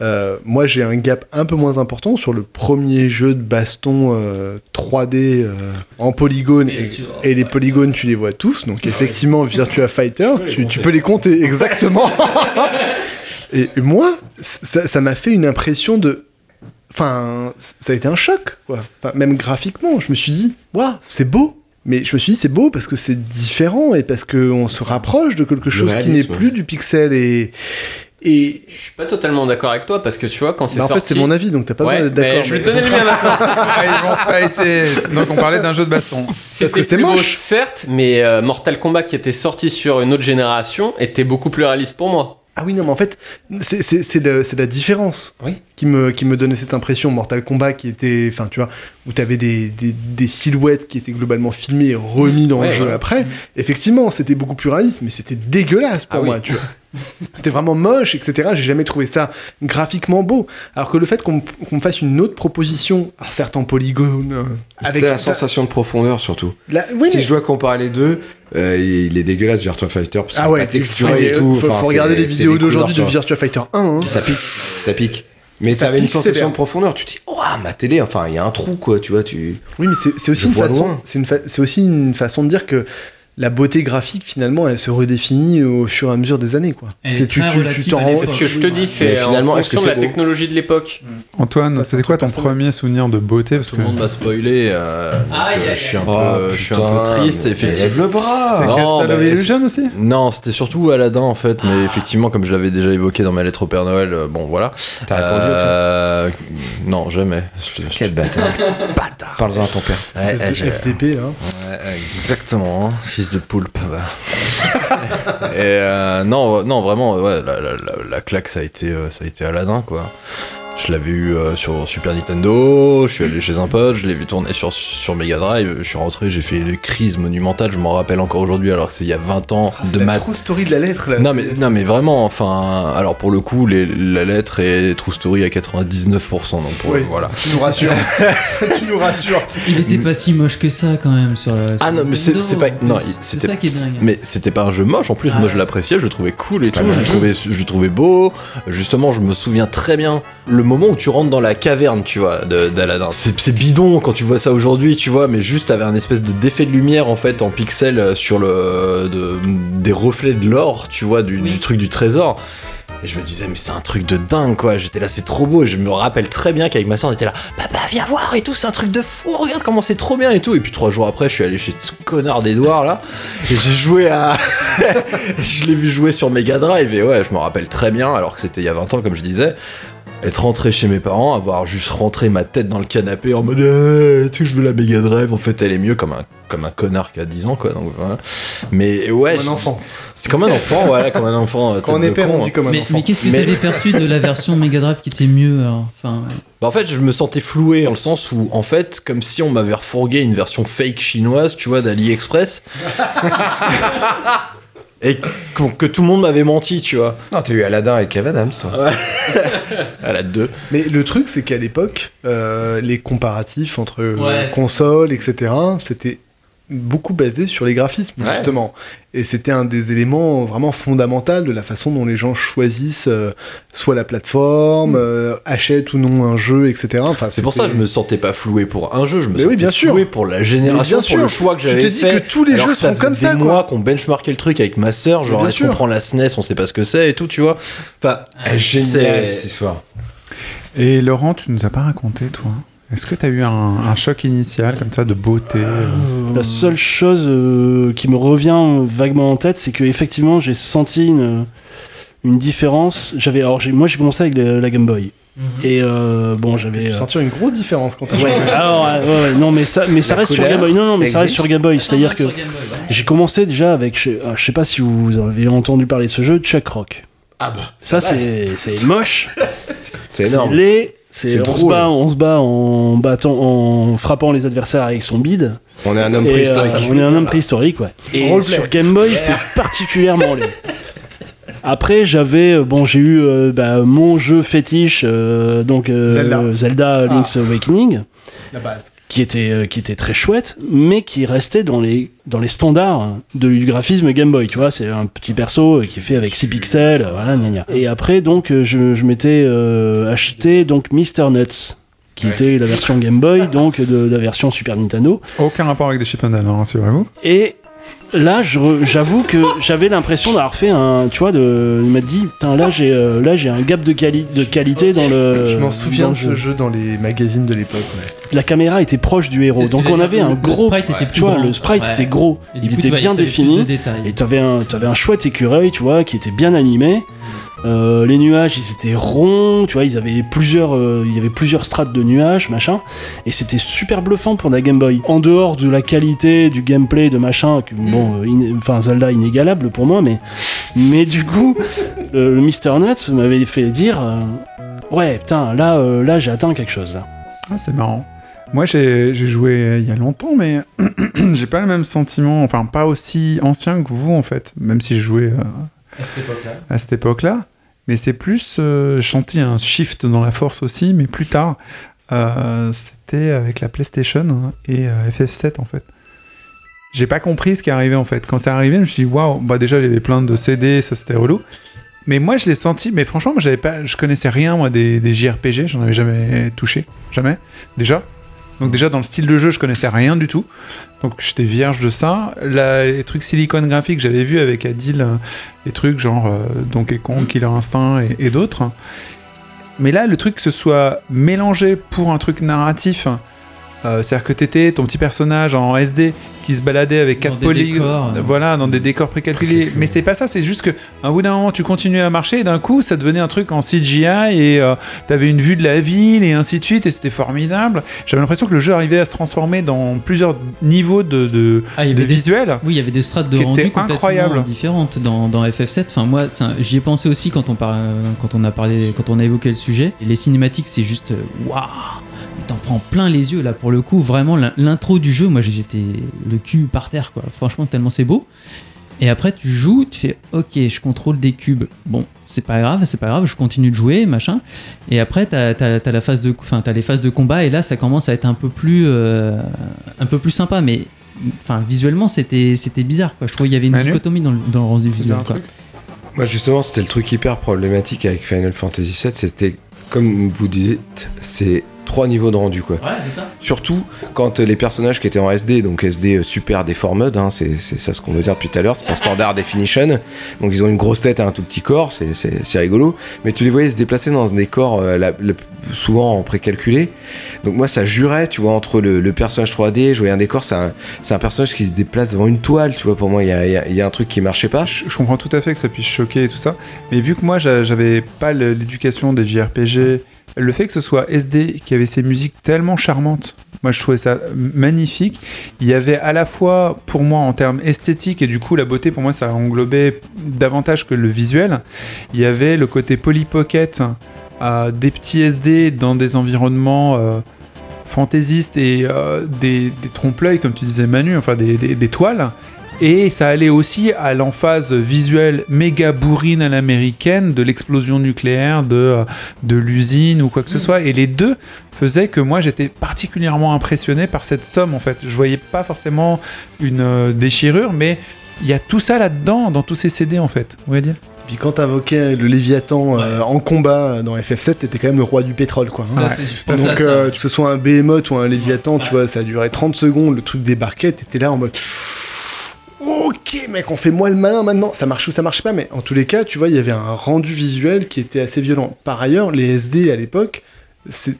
Euh, moi j'ai un gap un peu moins important sur le premier jeu de baston euh, 3D euh, en polygone. Et, et les polygones tu les vois tous. Donc effectivement Virtua Fighter tu, tu peux les compter exactement. Et, moi ça m'a fait une impression de enfin ça a été un choc quoi. Enfin, même graphiquement je me suis dit waouh c'est beau. Mais je me suis dit c'est beau parce que c'est différent et parce qu'on se rapproche de quelque chose qui n'est plus du pixel et et je suis pas totalement d'accord avec toi parce que tu vois quand c'est bah, en sorti fait, c'est mon avis, donc t'as pas Ouais, besoin d'être mais d'accord. je vais mais- te donner le mien maintenant. Ah, ils vont se fighter. Donc on parlait d'un jeu de baston. C'était que c'est moche. certes, mais euh, Mortal Kombat qui était sorti sur une autre génération était beaucoup plus réaliste pour moi. Ah oui, non, mais en fait, c'est- c'est c'est le- c'est la différence Oui. qui, me, qui me donnait cette impression. Mortal Kombat qui était, enfin, tu vois, où t'avais des, des, des silhouettes qui étaient globalement filmées et remis dans Ouais, le jeu après. Effectivement, c'était beaucoup plus réaliste, mais c'était dégueulasse pour Ah oui. moi, tu vois. C'était vraiment moche, etc. J'ai jamais trouvé ça graphiquement beau. Alors que le fait qu'on me fasse une autre proposition, alors certes en polygone, euh, avec C'était la sensation de profondeur surtout. la- oui, si mais- je dois comparer les deux, euh, il est dégueulasse Virtua Fighter parce qu'il ah ouais, texturé et tout. Faut, Enfin, faut regarder les vidéos d'aujourd'hui de Virtua Fighter 1. hein. Ça pique, ça pique. Mais Ça t'avais une sensation de profondeur. Tu te dis, waouh, ma télé, enfin, il y a un trou, quoi, tu vois. Tu... Oui, mais c'est aussi, une façon- une fa- aussi une façon de dire que la beauté graphique, finalement, elle se redéfinit au fur et à mesure des années. Quoi. Elle est C'est- tu, très tu, relative tu t'en à rends- l'époque. C'est ce que je te dis, c'est finalement, en est-ce que de c'est la beau technologie de l'époque. Antoine, Ça, c'était quoi ton premier souvenir de beauté Parce Tout que le monde m'a spoilé. euh, donc, Aïe, euh, je suis un peu, Oh, je suis un putain, peu triste, effectivement. Lève le bras c'est Non, bah, Illusion aussi Non, c'était surtout Aladdin en fait, mais effectivement, comme je l'avais déjà évoqué dans ma lettre au Père Noël, euh, bon voilà. T'as répondu Euh, Non, jamais. Quel bâtard. Parle-en à ton père. FTP, là. Ouais, exactement, hein, de poulpe. Et euh, non, non, vraiment, ouais, la claque, ça a été, euh, ça a été Aladdin, quoi. Je l'avais eu euh, sur Super Nintendo, je suis allé chez un pote, je l'ai vu tourner sur, sur Mega Drive, je suis rentré, j'ai fait une crise monumentale, je m'en rappelle encore aujourd'hui, alors que c'est il y a 20 ans Ah, c'est de la ma true story de la lettre là. non mais, non mais vraiment, enfin, alors pour le coup, les- la lettre est True Story à 99%, donc pour, Oui. voilà. Tu nous rassures. tu nous rassures. Il était pas si moche que ça quand même sur la. Ah sur non, mais c'est pas. Non, c'est ça qui est dingue. Mais c'était pas un jeu moche. En plus, Ah moi, je ouais. l'appréciais, je le trouvais cool et tout. Je le trouvais, je le trouvais beau. Justement, je me souviens très bien le moment où tu rentres dans la caverne, tu vois, d'Aladin. C'est bidon quand tu vois ça aujourd'hui, tu vois, mais juste t'avais un espèce de d'effet de lumière en fait en pixels euh, sur le de- des reflets de l'or, tu vois, du, Oui. du truc du trésor. Et je me disais, mais c'est un truc de dingue, quoi. J'étais là, c'est trop beau. Et je me rappelle très bien qu'avec ma soeur, on était là, papa, viens voir et tout, c'est un truc de fou, regarde comment c'est trop bien et tout. Et puis trois jours après, je suis allé chez ce connard d'Edouard, là, et j'ai joué à. je l'ai vu jouer sur Mega Drive, et ouais, je me rappelle très bien, alors que c'était il y a 20 ans, comme je disais. Être rentré chez mes parents, avoir juste rentré ma tête dans le canapé en mode Eh, tu je veux la Mega Drive, en fait elle est mieux comme un, comme un connard qui a 10 ans quoi. Donc, voilà. Mais ouais, Comme un enfant. c'est comme un enfant, voilà, comme un enfant. euh, Quand on est père, con, on hein. dit comme un Mais, enfant. mais qu'est-ce que Mais- t'avais perçu de la version Mega Drive qui était mieux alors Enfin, Bah, en fait, je me sentais floué dans le sens où, en fait, comme si on m'avait refourgué une version fake chinoise, tu vois, d'AliExpress. Et que, que tout le monde m'avait menti, tu vois. Non, t'as eu Aladdin avec Kev Adams, toi. La 2. Mais le truc, c'est qu'à l'époque, euh, les comparatifs entre euh, Ouais, consoles, etc., c'était beaucoup basé sur les graphismes, Ouais. justement. Et c'était un des éléments vraiment fondamentaux de la façon dont les gens choisissent euh, soit la plateforme, euh, achètent ou non un jeu, etc. Enfin, Mm. C'est pour ça que je me sentais pas floué pour un jeu, je me Mais oui, sentais bien sûr. floué pour la génération, bien pour le choix que j'avais te dis fait. que tous les alors jeux ça sont comme ça, des quoi. mois qu'on benchmarkait le truc avec ma sœur, genre bien est-ce qu'on prend la SNES, on sait pas ce que c'est et tout, tu vois. Enfin, Génial c'est- cette histoire. Et Laurent, tu nous as pas raconté, toi? Est-ce que tu as eu un, un choc initial comme ça de beauté euh, La seule chose euh, qui me revient vaguement en tête, c'est que effectivement j'ai senti une, une différence. J'avais, alors j'ai- moi j'ai commencé avec la, la Game Boy. Et euh, bon, j'avais. Tu euh, sentir une grosse différence quand t'as Ouais, alors, euh, ouais, non, mais ça, mais ça La reste sur Game Boy. Non, non, mais ça reste sur Game Boy. C'est-à-dire que j'ai commencé déjà avec, je, ah, je sais pas si vous avez entendu parler de ce jeu, Chuck Rock. Ah bah. Ça, c'est c'est moche, C'est c'est énorme. laid. C'est, on, se drôle. bat, on se bat en battant, en frappant les adversaires avec son bide. On est un homme Et, préhistorique. euh, on est un homme préhistorique, ouais. Et Roleplay. sur Game Boy, c'est particulièrement laid. Après, j'avais, euh, bon, j'ai eu euh, bah, mon jeu fétiche, euh, donc euh, Zelda. Zelda Link's Awakening, la base. Qui était, euh, qui était très chouette, mais qui restait dans les, dans les standards de, du graphisme Game Boy. Tu vois, c'est un petit perso euh, qui est fait avec 6 pixels, voilà, gna gna. Et après, donc, euh, je, je m'étais euh, acheté donc Mr. Nuts qui était la version Game Boy, donc de, de la version Super Nintendo. Aucun rapport avec des chip and Dale, rassurez-vous. Et là, je re- j'avoue que j'avais l'impression d'avoir fait un, tu vois, de, il m'a dit, putain, là j'ai, euh, là j'ai un gap de, quali- de qualité dans le. Je m'en dans souviens le de ce jeu dans les magazines de l'époque. ouais. La caméra était proche du héros, donc on avait un le- gros, Le sprite était plus tu vois, grand. le sprite Ouais. était gros, il coup, était bien défini. Et t'avais un, t'avais un chouette écureuil, tu vois, qui était bien animé. Euh, les nuages, ils étaient ronds, tu vois, ils avaient plusieurs, euh, il y avait plusieurs strates de nuages, machin, et c'était super bluffant pour la Game Boy. En dehors de la qualité du gameplay, de machin, que, bon, euh, in- enfin Zelda inégalable pour moi, mais, mais du coup, euh, le Mr Nuts m'avait fait dire, euh, ouais, putain, là, euh, là, j'ai atteint quelque chose là. Ah, c'est marrant. Moi, j'ai j'ai joué il y a longtemps, mais j'ai pas le même sentiment, enfin, pas aussi ancien que vous, en fait, même si j'ai joué à cette époque-là. Mais c'est plus, euh, sentis un shift dans la force aussi, mais plus tard. Euh, C'était avec la PlayStation hein, et euh, FF7, en fait. J'ai pas compris ce qui est arrivé, en fait. Quand c'est arrivé, je me suis dit, waouh, bah déjà, j'avais plein de CD, ça c'était relou. Mais moi, je l'ai senti, mais franchement, moi, j'avais pas, je connaissais rien, moi, des, des JRPG, j'en avais jamais touché. Jamais. Déjà. Donc, déjà, dans le style de jeu, je connaissais rien du tout. Donc, j'étais vierge de ça. La- les trucs Silicon Graphics, j'avais vu avec Adil, euh, des trucs genre euh, Donkey Kong, Killer Instinct et, et d'autres. Mais là, le truc que ce soit mélangé pour un truc narratif Euh, C'est-à-dire que t'étais ton petit personnage en SD qui se baladait avec Dans quatre polygones, euh. voilà, dans des décors précalculés. Mais c'est pas ça, c'est juste que un bout d'un moment, tu continuais à marcher et d'un coup, ça devenait un truc en CGI et euh, t'avais une vue de la ville et ainsi de suite et c'était formidable. J'avais l'impression que le jeu arrivait à se transformer dans plusieurs niveaux de, de, Ah, de visuels. Oui, il y avait des strates de Qui rendu étaient complètement incroyables. différentes dans, dans FF7. Enfin, moi, j'y ai pensé aussi quand on, par- quand on a parlé, quand on a évoqué le sujet. Et les cinématiques, c'est juste waouh, t'en prends plein les yeux là pour le coup. Vraiment, l'in- l'intro du jeu, moi j'étais le cul par terre quoi. Franchement, tellement c'est beau. Et après, tu joues, tu fais OK, je contrôle des cubes. Bon, c'est pas grave, c'est pas grave, je continue de jouer, machin. Et après, t'as as, la phase de, enfin, t'as les phases de combat et là, ça commence à être un peu plus, euh, un peu plus sympa. Mais enfin, visuellement, c'était, c'était bizarre quoi. Je trouvais qu'il y avait une Manu dichotomie dans le, dans le rendu visuel. Quoi. justement, c'était le truc hyper problématique avec Final Fantasy VII. C'était, comme vous dites, c'est trois niveaux de rendu, quoi. Ouais, c'est ça. Surtout quand euh, les personnages qui étaient en SD, donc SD euh, super deformed, hein, c'est c'est ça ce qu'on veut dire depuis tout à l'heure, c'est pas standard definition. Donc ils ont une grosse tête et un tout petit corps, c'est- c'est c'est rigolo. Mais tu les voyais se déplacer dans des corps euh, la- souvent en précalculé. Donc moi ça jurait, tu vois, entre le, le personnage 3D, je voyais un décor, c'est un, c'est un personnage qui se déplace devant une toile, tu vois, pour moi il y a, il y a- y a un truc qui marchait pas. Je, je comprends tout à fait que ça puisse choquer et tout ça, mais vu que moi j'a- j'avais pas l'éducation des JRPG, le fait que ce soit SD qui avait ces musiques tellement charmantes, moi je trouvais ça magnifique. Il y avait à la fois pour moi en termes esthétiques et du coup la beauté pour moi ça englobait davantage que le visuel. Il y avait le côté Polly Pocket, euh, des petits SD dans des environnements euh, fantaisistes et euh, des, trompe-l'œil comme tu disais Manu, enfin des toiles. Et ça allait aussi à l'emphase visuelle méga bourrine à l'américaine de l'explosion nucléaire, de, euh, de l'usine ou quoi que ce soit. Et les deux faisaient que moi j'étais particulièrement impressionné par cette somme en fait. Je voyais pas forcément une euh, déchirure, mais il y a tout ça là-dedans, dans tous ces CD en fait. On va dire? Puis quand t'invoquais le Léviathan euh, en combat dans FF7, t'étais quand même le roi du pétrole, quoi. hein. Ça, Ouais, Donc, ça. euh, que ce soit un Behemoth ou un Léviathan, tu vois, ça a duré 30 secondes, le truc débarquait, t'étais là en mode. Ok, mec, on fait moi le malin maintenant. Ça marche ou ça marche pas, mais en tous les cas, tu vois, il y avait un rendu visuel qui était assez violent. Par ailleurs, les SD à l'époque, c'était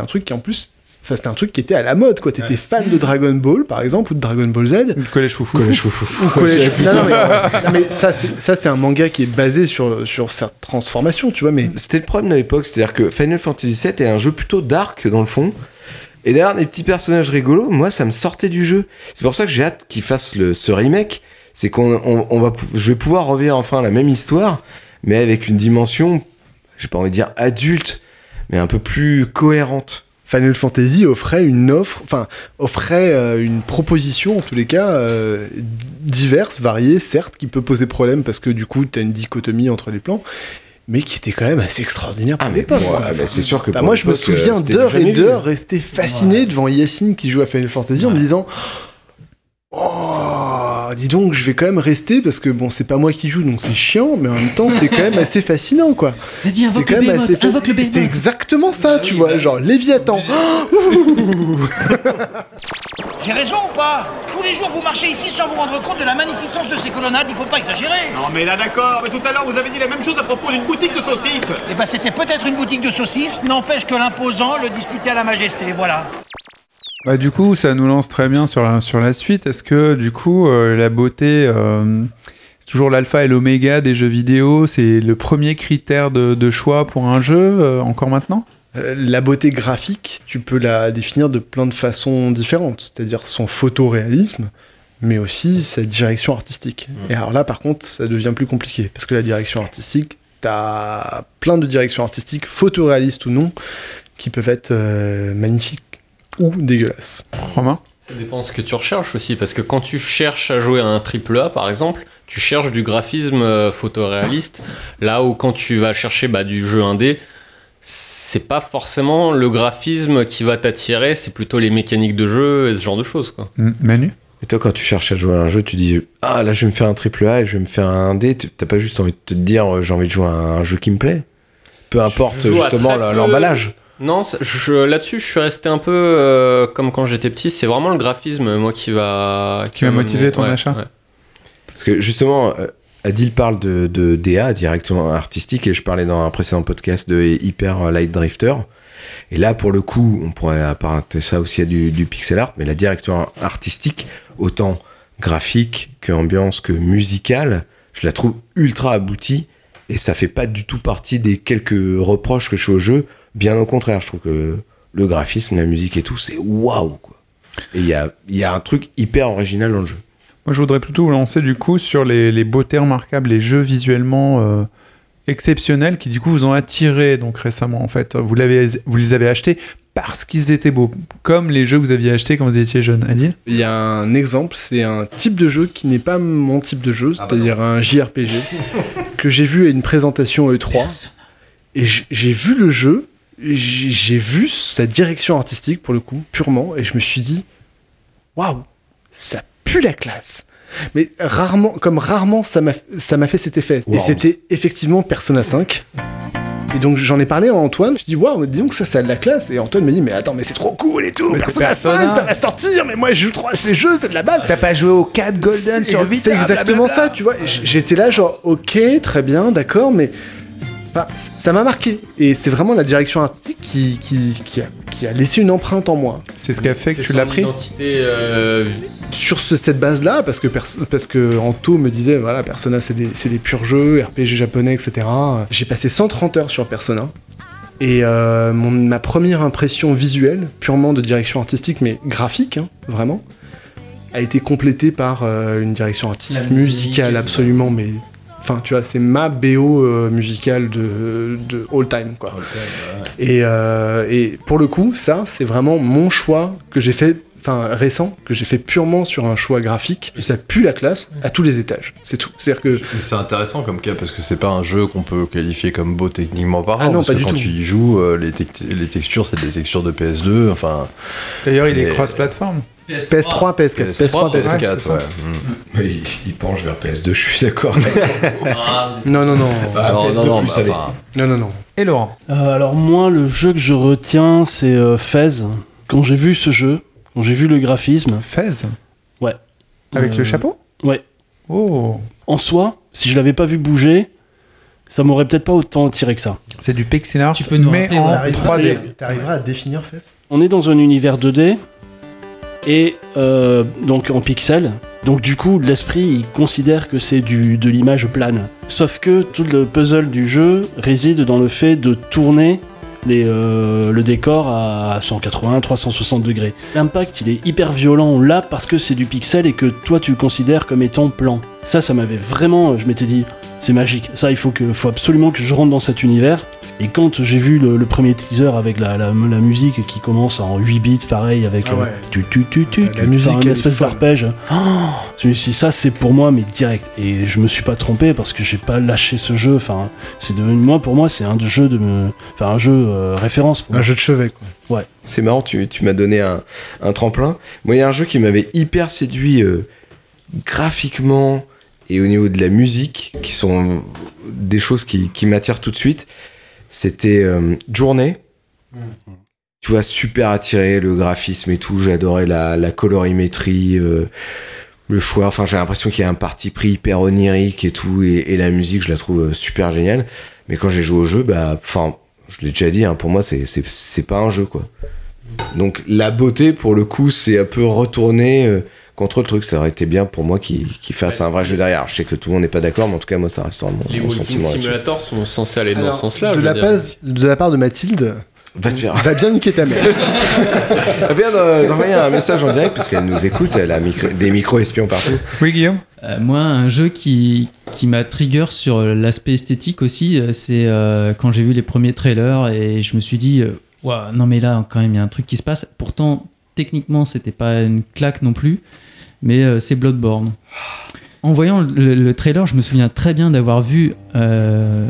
un truc qui en plus. Enfin, c'était un truc qui était à la mode, quoi. T'étais fan de Dragon Ball, par exemple, ou de Dragon Ball Z. Le collège foufou. Collège foufou. Ou collège- Non, non, mais. Non, mais ça, c'est- ça, c'est un manga qui est basé sur, sur sa transformation, tu vois, mais C'était le problème de l'époque, c'est-à-dire que Final Fantasy VII est un jeu plutôt dark dans le fond. Et derrière des petits personnages rigolos, moi ça me sortait du jeu. C'est pour ça que j'ai hâte qu'ils fassent le, ce remake. C'est qu'on on, va, je vais pouvoir revivre enfin la même histoire, mais avec une dimension, j'ai pas envie de dire adulte, mais un peu plus cohérente. Final Fantasy offrait une offre, enfin, offrait euh, une proposition, en tous les cas, euh, diverse, variée, certes, qui peut poser problème parce que du coup, t'as une dichotomie entre les plans, mais qui était quand même assez extraordinaire pour Ah, mais l'époque. pour- quoi. ah, mais c'est sûr que Bah, pour moi, je me euh, souviens c'était d'heures et d'heures rester fasciné devant Yacine qui joue à Final Fantasy en me disant Oh, dis donc, je vais quand même rester parce que bon, c'est pas moi qui joue donc c'est chiant, mais en même temps, c'est quand même assez fascinant quoi. Vas-y, C'est invoque quand le même assez invoque le. C'est exactement ça, tu oui, vois, bah- genre Léviathan. J'ai raison ou pas? Tous les jours vous marchez ici sans vous rendre compte de la magnificence de ces colonnades, il faut pas exagérer. Non mais là d'accord, mais tout à l'heure vous avez dit la même chose à propos d'une boutique de saucisses Eh ben c'était peut-être une boutique de saucisses, n'empêche que l'imposant le disputait à la majesté, voilà. Bah, du coup, ça nous lance très bien sur la, sur la suite. Est-ce que, du coup, euh, la beauté, euh, c'est toujours l'alpha et l'oméga des jeux vidéo C'est le premier critère de, de choix pour un jeu, euh, encore maintenant? Euh, la beauté graphique, tu peux la définir de plein de façons différentes, c'est-à-dire son photoréalisme, mais aussi sa direction artistique. Et alors là, par contre, ça devient plus compliqué, parce que la direction artistique, t'as plein de directions artistiques, photoréalistes ou non, qui peuvent être euh, magnifiques ou dégueulasses. Romain Ça dépend ce que tu recherches aussi, parce que quand tu cherches à jouer à un triple A, par exemple, tu cherches du graphisme euh, photoréaliste, là où quand tu vas chercher bah, du jeu indé, c'est pas forcément le graphisme qui va t'attirer, c'est plutôt les mécaniques de jeu et ce genre de choses. Quoi. Manu Et toi, quand tu cherches à jouer à un jeu, tu dis Ah, là, je vais me faire un triple A et je vais me faire un D. Tu- T'as pas juste envie de te dire euh, J'ai envie de jouer à un jeu qui me plaît? Peu importe justement l'emballage. Non, je- là-dessus, je suis resté un peu euh, comme quand j'étais petit. C'est vraiment le graphisme, moi, qui va... Qui va motiver ton ouais, achat. ouais. Parce que justement, euh, Adil parle de, de DA, directement artistique, et je parlais dans un précédent podcast de Hyper Light Drifter. Et là, pour le coup, on pourrait apparenter ça aussi à du, du pixel art, mais la direction artistique, autant graphique que ambiance que musicale, je la trouve ultra aboutie et ça fait pas du tout partie des quelques reproches que je fais au jeu. Bien au contraire, je trouve que le graphisme, la musique et tout, c'est waouh quoi. Et il y a, il y a un truc hyper original dans le jeu. Moi, je voudrais plutôt vous lancer du coup sur les, les beautés remarquables, les jeux visuellement euh, exceptionnels qui du coup vous ont attiré donc récemment en fait. Vous, l'avez, vous les avez achetés parce qu'ils étaient beaux, comme les jeux que vous aviez achetés quand vous étiez jeune. Adil? Il y a un exemple, c'est un type de jeu qui n'est pas mon type de jeu, Ah bah c'est-à-dire un JRPG, que j'ai vu à une présentation E3. Et j'ai vu le jeu, j'ai vu sa direction artistique pour le coup, purement, et je me suis dit, waouh, ça pue la classe. Mais rarement, comme rarement, ça m'a fait cet effet. Et c'était effectivement Persona 5. Et donc j'en ai parlé à Antoine, je dis waouh, dis donc ça, ça a de la classe. Et Antoine me dit mais attends, mais c'est trop cool et tout. Mais Persona, Persona. 5, ça va sortir, mais moi je joue trop à ces jeux, c'est de la balle. T'as pas joué au 4 Golden sur Vita C'est exactement blablabla. ça, tu vois. J'étais là, genre, ok, très bien, d'accord, mais. Enfin, ça m'a marqué. Et c'est vraiment la direction artistique qui, qui, qui, a, qui a laissé une empreinte en moi. C'est ce qui a fait que tu l'as pris identité, euh, Sur ce- cette base-là, parce que, pers- parce que Anto me disait, voilà, Persona, c'est des, purs jeux, RPG japonais, etc. J'ai passé 130 heures sur Persona. Et euh, mon- ma première impression visuelle, purement de direction artistique, mais graphique, hein, vraiment, a été complétée par euh, une direction artistique musicale, absolument, mais. Enfin, tu vois, c'est ma BO euh, musicale de, de all time, quoi. Et, euh, et pour le coup, ça, c'est vraiment mon choix que j'ai fait, enfin récent, que j'ai fait purement sur un choix graphique. Et ça pue la classe à tous les étages. C'est tout. C'est-à-dire que c'est intéressant comme cas parce que c'est pas un jeu qu'on peut qualifier comme beau techniquement parlant. Ah non, parce pas que du quand tout. tu y joues, euh, les, les textures, c'est des textures de PS2. Enfin, D'ailleurs, il est cross-platform. PS3, PS4, PS3, PS4. PS4, c'est ça. ouais. Mm. Mais il, il penche vers PS2, je suis d'accord. Non, non, non, Ah, non, PS2 non, non, plus bah, enfin, non, non, non. Et Laurent Euh, alors moi, le jeu que je retiens, c'est euh, Fez. Quand j'ai vu ce jeu, j'ai vu le graphisme, Fez Ouais. Avec Euh, le chapeau? ouais. Oh En soi, si je l'avais pas vu bouger, ça m'aurait peut-être pas autant attiré que ça. C'est du pixel art, Tu peux nous mais rappeler, en ouais. 3D. T'arriveras à définir, fait On est dans un univers 2D et euh, donc en pixels. Donc du coup, l'esprit, il considère que c'est du de l'image plane. Sauf que tout le puzzle du jeu réside dans le fait de tourner euh, le décor à 180, 360 degrés. L'impact, il est hyper violent là parce que c'est du pixel et que toi tu le considères comme étant plan. Ça, ça m'avait vraiment, je m'étais dit, c'est magique. Ça, il faut que, faut absolument que je rentre dans cet univers. Et quand j'ai vu le, le premier teaser avec la, la, la musique qui commence en 8 bits, pareil, avec Ah ouais. euh, tu tu tu tu, La tu, musique, une espèce d'arpège. Oh, je me suis dit, ça c'est pour moi, mais direct. Et je me suis pas trompé parce que j'ai pas lâché ce jeu. Enfin, c'est devenu moi pour moi, c'est un jeu de, me- enfin un jeu euh, référence. Pour Un moi. jeu de chevet, quoi. C'est marrant, tu, tu m'as donné un, un tremplin. Moi, il y a un jeu qui m'avait hyper séduit euh, graphiquement et au niveau de la musique, qui sont des choses qui, qui m'attirent tout de suite. C'était euh, Journée. Tu vois, super attiré, le graphisme et tout. J'adorais la, la colorimétrie, euh, le choix. Enfin, j'ai l'impression qu'il y a un parti pris hyper onirique et tout. Et, la musique, je la trouve euh, super géniale. Mais quand j'ai joué au jeu, bah, enfin, je l'ai déjà dit, hein, pour moi, c'est- pas un jeu, quoi. Donc la beauté, pour le coup, c'est un peu retourné euh, contre le truc. Ça aurait été bien pour moi qui qui fasse un vrai jeu derrière. Je sais que tout le monde n'est pas d'accord, mais en tout cas, moi, ça reste vraiment Les mon sentiment là-dessus. Simulator sont censés aller dans ce sens-là. de, la base- de la part de Mathilde, Va te faire. va bien niquer ta mère. Vient de- d'envoyer un message en direct parce qu'elle nous écoute. Elle a micro- des micros espions partout. Oui, Guillaume Euh, moi, un jeu qui, qui m'a trigger sur l'aspect esthétique aussi, euh, c'est euh, quand j'ai vu les premiers trailers et je me suis dit, euh, non mais là, quand même, il y a un truc qui se passe. Pourtant, techniquement, c'était pas une claque non plus, mais euh, c'est Bloodborne. En voyant le, le trailer, je me souviens très bien d'avoir vu euh,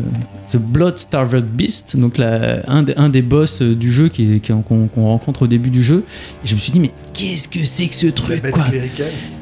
The Blood Starved Beast, donc la- un, des- un des boss euh, du jeu qui est- qui- qu'on qu'on rencontre au début du jeu. Et je me suis dit, mais qu'est-ce que c'est que ce truc quoi?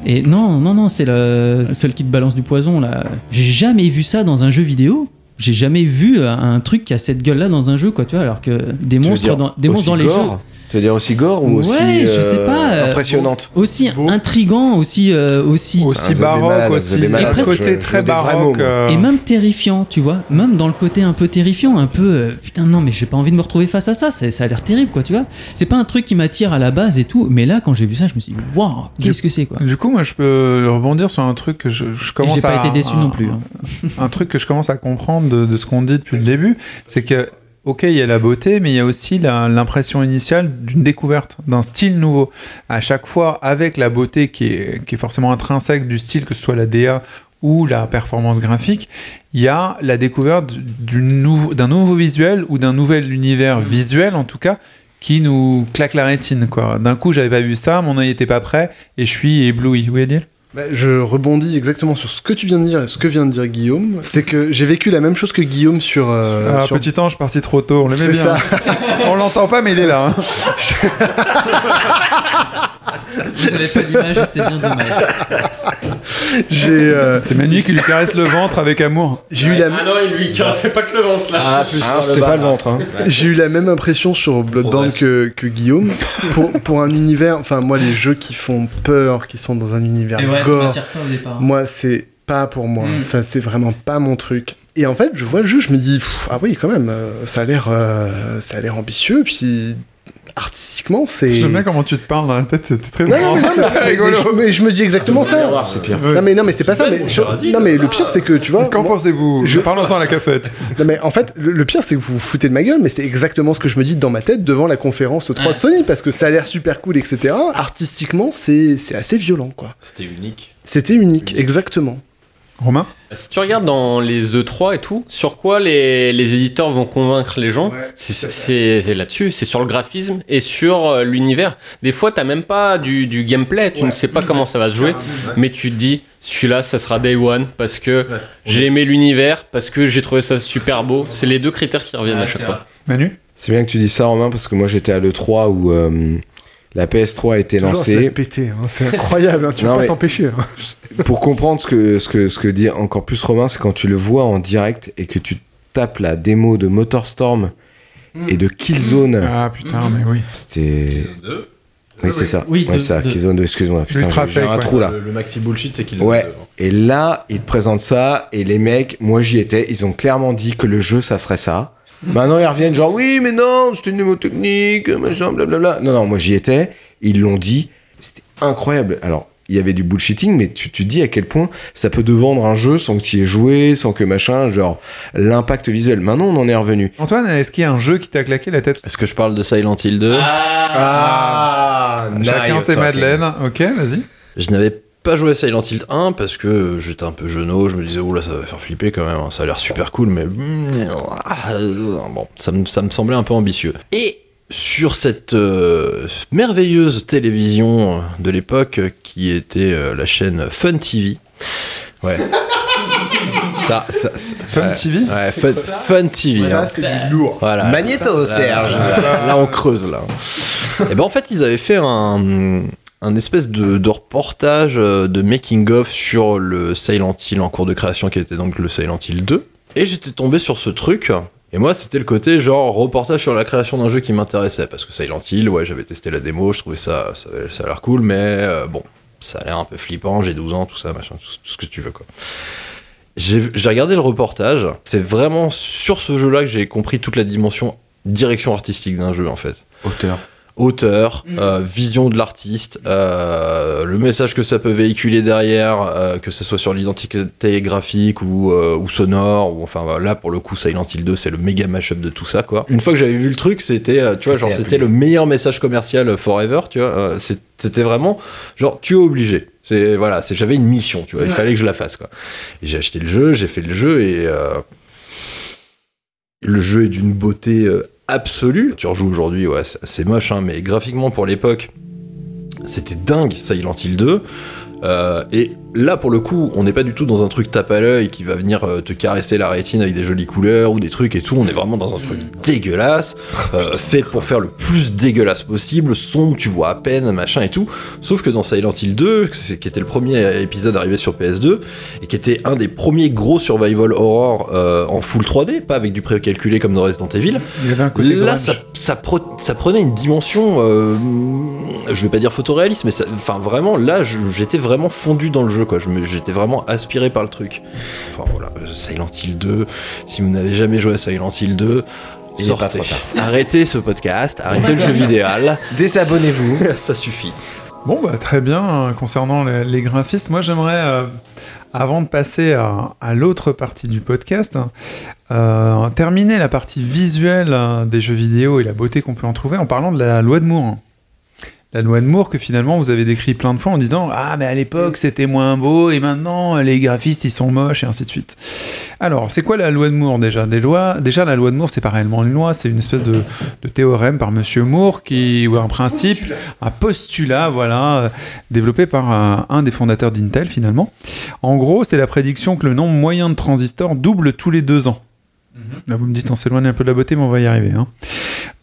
et non, non, non, c'est le seul qui te balance du poison là. J'ai jamais vu ça dans un jeu vidéo. J'ai jamais vu un truc qui a cette gueule là dans un jeu, quoi, tu vois, alors que des Tu monstres dire dans, des monstres aussi dans les gore jeux. Tu veux dire aussi gore ou aussi ouais, je sais euh, pas. euh, impressionnante Aussi intrigant, aussi, euh, aussi. Aussi Ah, baroque, malades, aussi. malades, le je- côté je- très baroque. euh, Et même terrifiant, tu vois. Même dans le côté un peu terrifiant, un peu. euh, putain, non, mais j'ai pas envie de me retrouver face à ça. Ça a l'air terrible, quoi, tu vois. C'est pas un truc qui m'attire à la base et tout. Mais là, quand j'ai vu ça, je me suis dit, waouh, qu'est-ce que c'est, quoi. Du coup, moi, je peux rebondir sur un truc que je, je Et commence J'ai à. pas été déçu un- non plus. hein. un truc que je commence à comprendre de, de ce qu'on dit depuis le début, c'est que, ok, il y a la beauté, mais il y a aussi l'impression initiale d'une découverte, d'un style nouveau. À chaque fois, avec la beauté qui est, forcément intrinsèque du style, que ce soit la DA ou la performance graphique, il y a la découverte d'un nouveau visuel ou d'un nouvel univers visuel, en tout cas, qui nous claque la rétine. D'un coup, j'avais pas vu ça, mon œil était pas prêt, et je suis ébloui. Oui, Adil Bah, je rebondis exactement sur ce que tu viens de dire et ce que vient de dire Guillaume. C'est que j'ai vécu la même chose que Guillaume sur. euh, Ah, sur- Petit ange parti trop tôt, on l'aimait bien. ça. on l'entend pas, mais il est là. hein. Vous avez pas l'image et c'est bien dommage. J'ai euh, C'est Manu qui lui caresse le ventre avec amour. j'ai eu la Ah non, il lui caressait pas que le ventre là. Ah, plus Ah, c'était pas le ventre. Hein. J'ai eu la même impression sur Bloodborne Progresse. que, que Guillaume. pour, pour un univers, enfin, moi, les jeux qui font peur, qui sont dans un univers ouais, ça gore, m'attire pas au départ. moi, c'est pas pour moi. Mm. Enfin, c'est vraiment pas mon truc. Et en fait, je vois le jeu, je me dis, pff, ah oui, quand même, euh, ça a l'air, euh, ça a l'air ambitieux. Puis artistiquement, c'est. J'aime bien comment tu te parles dans la tête, c'était très Non, non, mais, non, mais- C'est très mais- rigolo. mais je, mais je me dis exactement ça. C'est pire. Non mais non mais c'est pas ça. Mais non mais le pire c'est que tu vois. Qu'en moi- pensez-vous? je- Parlons-en à la cafette. Non mais en fait, le, le pire c'est que vous vous foutez de ma gueule, mais c'est exactement ce que je me dis dans ma tête devant la conférence 3 de. Sony, parce que ça a l'air super cool, etc. Artistiquement, c'est c'est assez violent, quoi. C'était unique. C'était unique, exactement. Romain Si tu regardes dans les E3 et tout, sur quoi les, les éditeurs vont convaincre les gens, c'est c'est- c'est là-dessus, c'est sur le graphisme et sur euh, l'univers. Des fois, t'as même pas du, du gameplay, tu ne sais pas comment ça va se jouer, mais tu te dis, celui-là, ça sera Day One parce que j'ai aimé l'univers, parce que j'ai trouvé ça super beau. C'est les deux critères qui reviennent à chaque fois. Manu C'est bien que tu dis ça, Romain, parce que moi j'étais à l'E3 où euh, la PS3 a été Toujours lancée. la péter, hein, c'est incroyable, hein, tu Non, peux pas t'empêcher. hein. Pour comprendre ce que, ce, que, ce que dit encore plus Romain, c'est quand tu le vois en direct et que tu tapes la démo de Motorstorm et de Killzone. Ah putain, mais oui. C'était. Oui, c'est ça. Oui, ouais, de- ça, de- Killzone 2, excuse-moi. Putain, j'ai un trou là. Le, le maxi bullshit, c'est qu'ils Ouais. Et là, ils te présentent ça, et les mecs, moi j'y étais, ils ont clairement dit que le jeu, ça serait ça. Maintenant, ils reviennent genre, oui, mais non, c'était une démo technique, machin, blablabla. Non, non, moi j'y étais, ils l'ont dit, c'était incroyable. Alors, il y avait du bullshitting, mais tu, tu te dis à quel point ça peut te vendre un jeu sans que tu y aies joué, sans que machin, genre, l'impact visuel. Maintenant, on en est revenu. Antoine, est-ce qu'il y a un jeu qui t'a claqué la tête? Est-ce que je parle de Silent Hill 2 Ah, Chacun ses madeleines. Ok, vas-y. Je n'avais pas joué à Silent Hill 1 parce que j'étais un peu jeuneau, je me disais, oula, ça va faire flipper quand même, hein, ça a l'air super cool, mais ah, bon, ça me, ça me semblait un peu ambitieux. Et sur cette euh, merveilleuse télévision de l'époque qui était euh, la chaîne Fun TV, ouais. ça, ça, ça- Fun TV Ouais, Fun, Fun TV. hein. Ça, c'est du lourd. Voilà. Magnéto, Serge. Là, là, on creuse là. Et ben en fait, ils avaient fait un, un espèce de, reportage euh, de making of sur le Silent Hill en cours de création qui était donc le Silent Hill 2. Et j'étais tombé sur ce truc. Et moi, c'était le côté genre reportage sur la création d'un jeu qui m'intéressait parce que Silent Hill, ouais, j'avais testé la démo, je trouvais ça, ça, a l'air cool, mais euh, bon, ça a l'air un peu flippant. J'ai 12 ans, tout ça, machin, tout, tout ce que tu veux quoi. J'ai regardé le reportage. C'est vraiment sur ce jeu-là que j'ai compris toute la dimension direction artistique d'un jeu en fait. Auteur. Auteur, euh, vision de l'artiste, euh, le message que ça peut véhiculer derrière, euh, que ce soit sur l'identité graphique ou, euh, ou sonore, ou enfin là pour le coup Silent Hill 2 c'est le méga mashup de tout ça quoi. Une fois que j'avais vu le truc, c'était tu vois genre C'était le meilleur message commercial forever, tu vois. euh, c'était vraiment genre tu es obligé. C'est voilà, c'est j'avais une mission, tu vois, il fallait que je la fasse quoi. J'ai acheté le jeu, j'ai fait le jeu et euh, le jeu est d'une beauté absolue. Tu rejoues aujourd'hui, ouais, c'est c'est moche, hein, mais graphiquement pour l'époque, c'était dingue Silent Hill 2. Euh, et là pour le coup, on n'est pas du tout dans un truc tape à l'œil qui va venir euh, te caresser la rétine avec des jolies couleurs ou des trucs et tout. On est vraiment dans un truc dégueulasse, euh, fait pour faire le plus dégueulasse possible, sombre, tu vois à peine, machin et tout. Sauf que dans Silent Hill 2, c'est- qui était le premier épisode arrivé sur PS2 et qui était un des premiers gros survival horror euh, en full 3D, pas avec du précalculé comme dans Resident Evil. Il y avait un côté Là, ça, ça, pre- ça prenait une dimension, euh, je vais pas dire photoréaliste, mais ça- enfin vraiment, là, j'étais vraiment fondu dans le jeu, quoi. Je me- J'étais vraiment aspiré par le truc. Enfin voilà, euh, Silent Hill 2. Si vous n'avez jamais joué à Silent Hill 2, il est pas Sortez. trop tard. Arrêtez ce podcast, arrêtez le jeu vidéo. Désabonnez-vous. ça suffit. Bon, bah, très bien. euh, Concernant les, les graphistes, moi j'aimerais, euh, avant de passer à, à l'autre partie du podcast, hein, euh, terminer la partie visuelle euh, des jeux vidéo et la beauté qu'on peut en trouver en parlant de la loi de Moore. La loi de Moore que finalement vous avez décrit plein de fois en disant Ah, mais à l'époque c'était moins beau et maintenant les graphistes ils sont moches et ainsi de suite. Alors, c'est quoi la loi de Moore déjà? Des lois, Déjà, la loi de Moore c'est pas réellement une loi, c'est une espèce de, de théorème par Monsieur Moore qui, ou un principe, un postulat, voilà, euh, développé par un, un des fondateurs d'Intel finalement. En gros, c'est la prédiction que le nombre moyen de transistors double tous les deux ans. Là, vous me dites, on s'éloigne un peu de la beauté, mais on va y arriver. hein.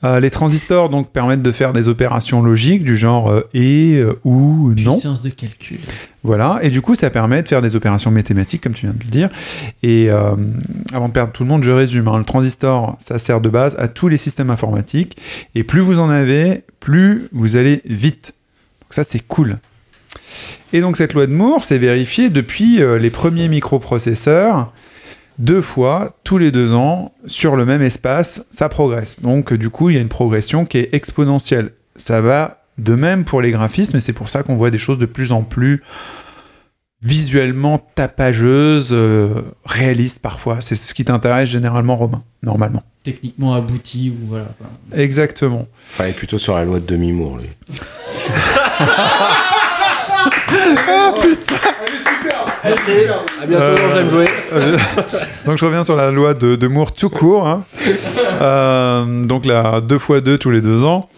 Euh, les transistors donc permettent de faire des opérations logiques du genre euh, et, euh, ou, non. Puissance de calcul. Voilà, et du coup, ça permet de faire des opérations mathématiques, comme tu viens de le dire. Et avant de perdre tout le monde, je résume. hein. Le transistor, ça sert de base à tous les systèmes informatiques. Et plus vous en avez, plus vous allez vite. Donc ça, c'est cool. Et donc cette loi de Moore, c'est vérifié depuis les premiers microprocesseurs. Deux fois, tous les deux ans, sur le même espace, ça progresse. Donc du coup, il y a une progression qui est exponentielle. Ça va de même pour les graphismes, et c'est pour ça qu'on voit des choses de plus en plus visuellement tapageuses, euh, réalistes parfois. C'est ce qui t'intéresse généralement, Romain, normalement. Techniquement abouti ou voilà. Exactement. Enfin, il est plutôt sur la loi de demi-mour, lui. À bientôt, Euh, j'aime jouer. Euh, donc je reviens sur la loi de, de Moore tout court. hein. Euh, donc la 2 fois 2 tous les deux ans.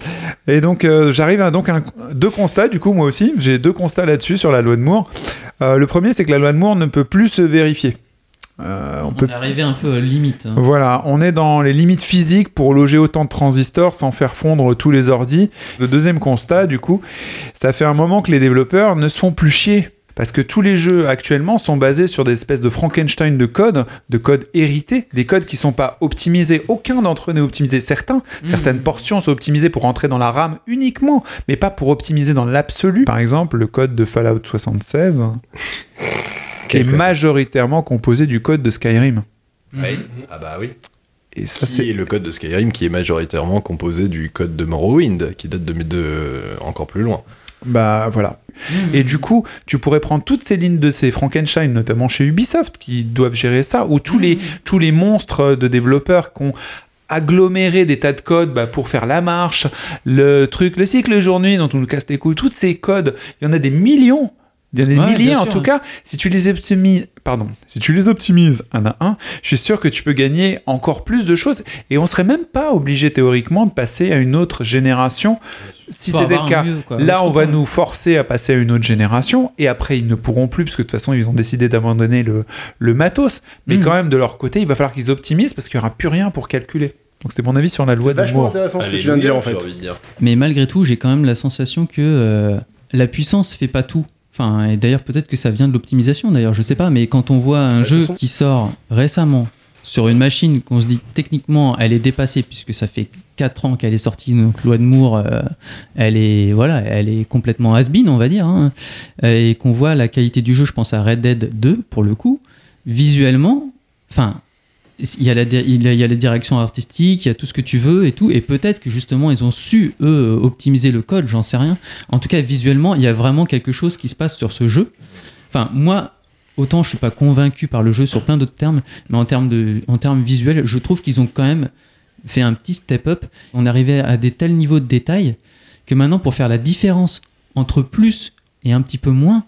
Et donc euh, j'arrive à donc un- deux constats, du coup moi aussi. J'ai deux constats là-dessus sur la loi de Moore. Euh, le premier c'est que la loi de Moore ne peut plus se vérifier. Euh, on On peut est arrivé un peu euh, limite. hein. Voilà, on est dans les limites physiques pour loger autant de transistors sans faire fondre tous les ordis. Le deuxième constat, du coup, ça fait un moment que les développeurs ne se font plus chier. Parce que tous les jeux actuellement sont basés sur des espèces de Frankenstein de code, de code hérités, des codes qui sont pas optimisés. Aucun d'entre eux n'est optimisé. Certains, certaines portions sont optimisées pour entrer dans la RAM uniquement, mais pas pour optimiser dans l'absolu. Par exemple, le code de Fallout 76 qui est majoritairement composé du code de Skyrim. Oui. Ah bah oui. Et ça, Qui c'est est le code de Skyrim qui est majoritairement composé du code de Morrowind, qui date de, de encore plus loin. Bah voilà. Et du coup, tu pourrais prendre toutes ces lignes de ces Frankenstein, notamment chez Ubisoft, qui doivent gérer ça, ou tous, les, tous les monstres de développeurs qui ont aggloméré des tas de codes bah, pour faire la marche, le truc, le cycle jour-nuit dont on nous casse les couilles, tous ces codes, il y en a des millions. Il y en a des Ouais, milliers en tout cas. Si tu les optimises, pardon, si tu les optimises un à un, je suis sûr que tu peux gagner encore plus de choses et on serait même pas obligé théoriquement de passer à une autre génération si c'était le cas. mieux, quoi. Là, on va nous forcer à passer à une autre génération et après ils ne pourront plus parce que de toute façon ils ont décidé d'abandonner le, le matos. Mais Mhm. quand même de leur côté, il va falloir qu'ils optimisent parce qu'il n'y aura plus rien pour calculer. Donc c'était mon avis sur la loi de Moore. intéressant ce que tu viens de dire en fait. Dire. Mais malgré tout, j'ai quand même la sensation que euh, la puissance fait pas tout. Enfin, et d'ailleurs, peut-être que ça vient de l'optimisation, d'ailleurs, je sais pas, mais quand on voit un jeu qui sort récemment sur une machine qu'on se dit techniquement elle est dépassée puisque ça fait 4 ans qu'elle est sortie, donc loi de Moore, euh, elle est voilà, elle est complètement has-been, on va dire, hein, et qu'on voit la qualité du jeu, je pense à Red Dead 2 pour le coup, visuellement, enfin, il y, a la, il y a- il y a les directions artistiques, il y a tout ce que tu veux et tout, et peut-être que justement ils ont su, eux, optimiser le code, j'en sais rien. En tout cas, visuellement, il y a vraiment quelque chose qui se passe sur ce jeu. Enfin, moi, autant je suis pas convaincu par le jeu sur plein d'autres termes, mais en termes, de, en termes visuels, je trouve qu'ils ont quand même fait un petit step-up. On arrivait à des tels niveaux de détail que maintenant, pour faire la différence entre plus et un petit peu moins,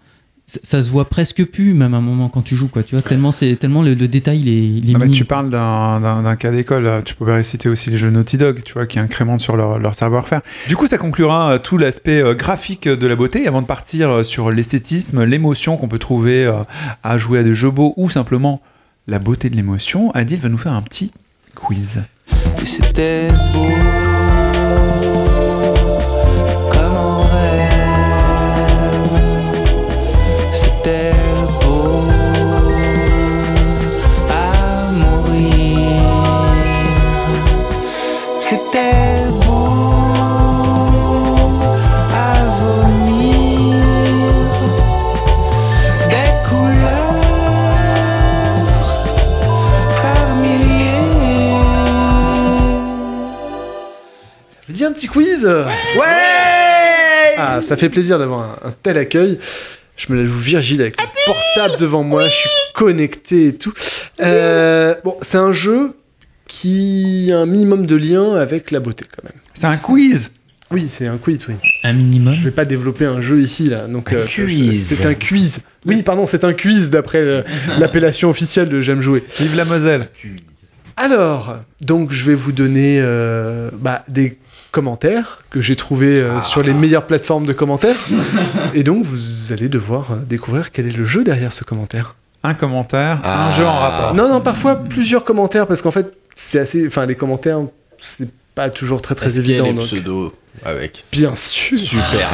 ça, ça se voit presque plus, même à un moment quand tu joues, quoi. Tu vois, tellement, c'est, tellement le, le détail, il est, il est Ah bah, tu parles d'un- cas d'école, tu pourrais citer aussi les jeux Naughty Dog, tu vois, qui incrémentent sur leur, leur savoir-faire. Du coup, ça conclura euh, tout l'aspect euh, graphique de la beauté, avant de partir euh, sur l'esthétisme, l'émotion qu'on peut trouver à jouer à des jeux beaux, ou simplement la beauté de l'émotion. Adil va nous faire un petit quiz. Et c'était petit quiz Ouais Ah, ça fait plaisir d'avoir un, un tel accueil. Je me la joue Virgile avec le portable devant moi, je suis connecté et tout. Euh, bon, c'est un jeu qui a un minimum de lien avec la beauté quand même. C'est un quiz Oui, c'est un quiz, oui. Un minimum. Je vais pas développer un jeu ici là, donc Un euh, quiz. c'est un quiz. Oui, pardon, c'est un quiz d'après l'appellation officielle de J'aime jouer. Vive la Moselle Alors, donc je vais vous donner euh, bah, des commentaires que j'ai trouvés euh, sur les meilleures plateformes de commentaires. Et donc vous allez devoir euh, découvrir quel est le jeu derrière ce commentaire. Un commentaire, un Ah. jeu en rapport. Non, non, parfois plusieurs commentaires parce qu'en fait c'est assez, enfin les commentaires c'est pas toujours très très y a évident. les donc- pseudos avec Bien sûr. Super.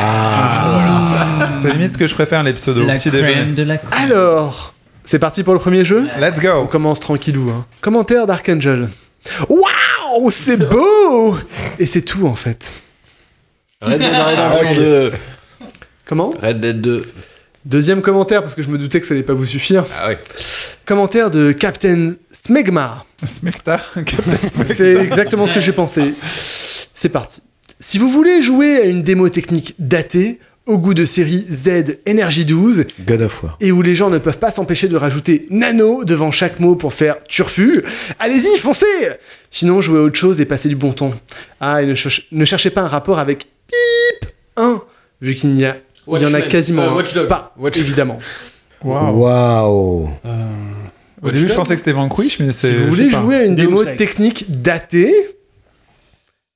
C'est limite ce que je préfère, les pseudos. La Petit crème déjeuner. de la crème. Alors, c'est parti pour le premier jeu? Let's On go commence tranquillou. Hein. Commentaire d'Archangel. Waouh, c'est beau Et c'est tout en fait. Red Dead Redemption 2. Comment Red Dead 2. Deuxième commentaire, parce que je me doutais que ça allait pas vous suffire. Ah ouais. Commentaire de Captain Smegma. Smecta Captain. C'est exactement ce que j'ai pensé. C'est parti. Si vous voulez jouer à une démo technique datée, au goût de série Z Energy 12, God of War. et où les gens ne peuvent pas s'empêcher de rajouter nano devant chaque mot pour faire turfu, allez-y, foncez Sinon, jouez à autre chose et passez du bon temps. Ah, et ne, ch- ne cherchez pas un rapport avec PIP 1, vu qu'il n'y a, il y en a quasiment Euh, pas, Watch- évidemment. Waouh. Waouh. Au début, je pensais que c'était Vanquish, mais c'est. Si vous je voulez jouer à une démo technique datée,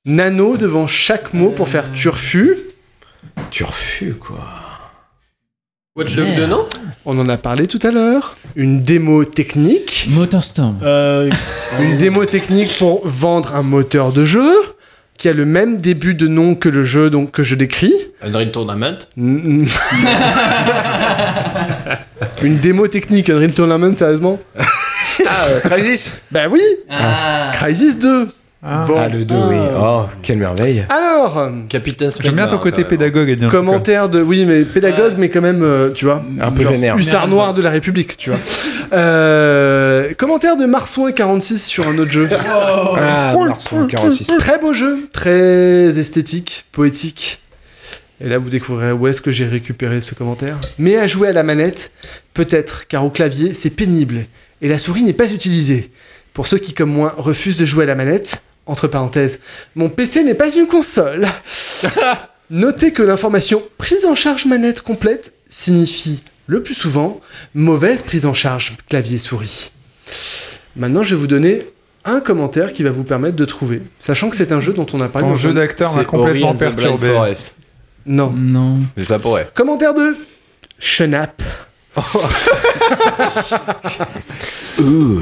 nano devant chaque mot pour faire turfu, Turfu, quoi. Watch Dogs 2, non on en a parlé tout à l'heure. Une démo technique, Motorstorm. Euh, une démo technique pour vendre un moteur de jeu qui a le même début de nom que le jeu donc que je décris. Unreal Tournament. Une démo technique Unreal Tournament sérieusement Ah, euh, Crysis Bah oui, Crysis 2. Ah. Bon. Ah, le 2, oui. Oh, quelle merveille. Alors, Capitaine J'aime bien ton côté pédagogue, Adrien. commentaire de oui mais pédagogue mais quand même euh, tu vois Un peu vénère. hussard noir de la République tu vois Euh, commentaire de Marsouin 46 sur un autre jeu Ah, Marson 46. très beau jeu très esthétique poétique et là vous découvrirez où est-ce que j'ai récupéré ce commentaire mais à jouer à la manette peut-être car au clavier c'est pénible et la souris n'est pas utilisée pour ceux qui comme moi refusent de jouer à la manette entre parenthèses mon PC n'est pas une console Notez que l'information prise en charge manette complète signifie le plus souvent mauvaise prise en charge clavier-souris. Maintenant, je vais vous donner un commentaire qui va vous permettre de trouver, sachant que c'est un jeu dont on a parlé. Ton dans jeu un- d'acteur m'a complètement perturbé. Non. Non. Mais ça pourrait. Commentaire de Chenap. Ouh.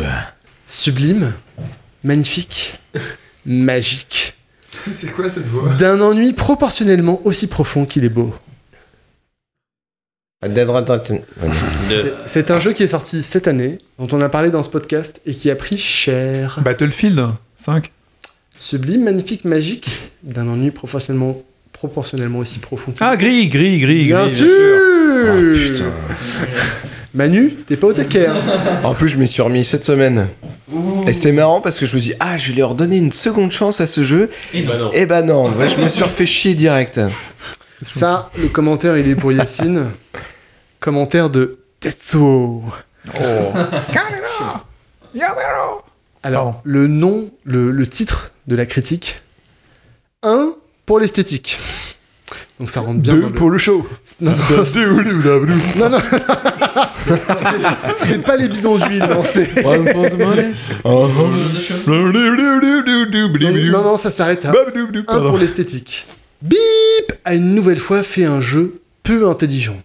Sublime, magnifique, magique, C'est quoi cette voix? D'un ennui proportionnellement aussi profond qu'il est beau. Redemption. C'est- un jeu qui est sorti cette année, dont on a parlé dans ce podcast et qui a pris cher. Battlefield 5 Sublime, magnifique, magique, d'un ennui proportionnellement, proportionnellement aussi profond. Ah, gris, gris, gris, bien gris, sûr, Ah, putain. Manu, t'es pas au taquet. hein. En plus, je m'y suis remis cette semaine. Et c'est marrant parce que je me dis, ah, je vais leur donner une seconde chance à ce jeu. Et bah non. Et bah non, ouais, je me suis refait chier direct. Ça, le commentaire, il est pour Yacine. commentaire de Tetsuo. Alors, le nom, le, le titre de la critique 1 pour l'esthétique. Donc ça rentre bien De- dans le... Pour le show. Non, non, c'est- non, non. C'est- c'est pas les bidons d'huile, non, c'est... Non, non, ça s'arrête à un pour l'esthétique. Bip a une nouvelle fois fait un jeu peu intelligent.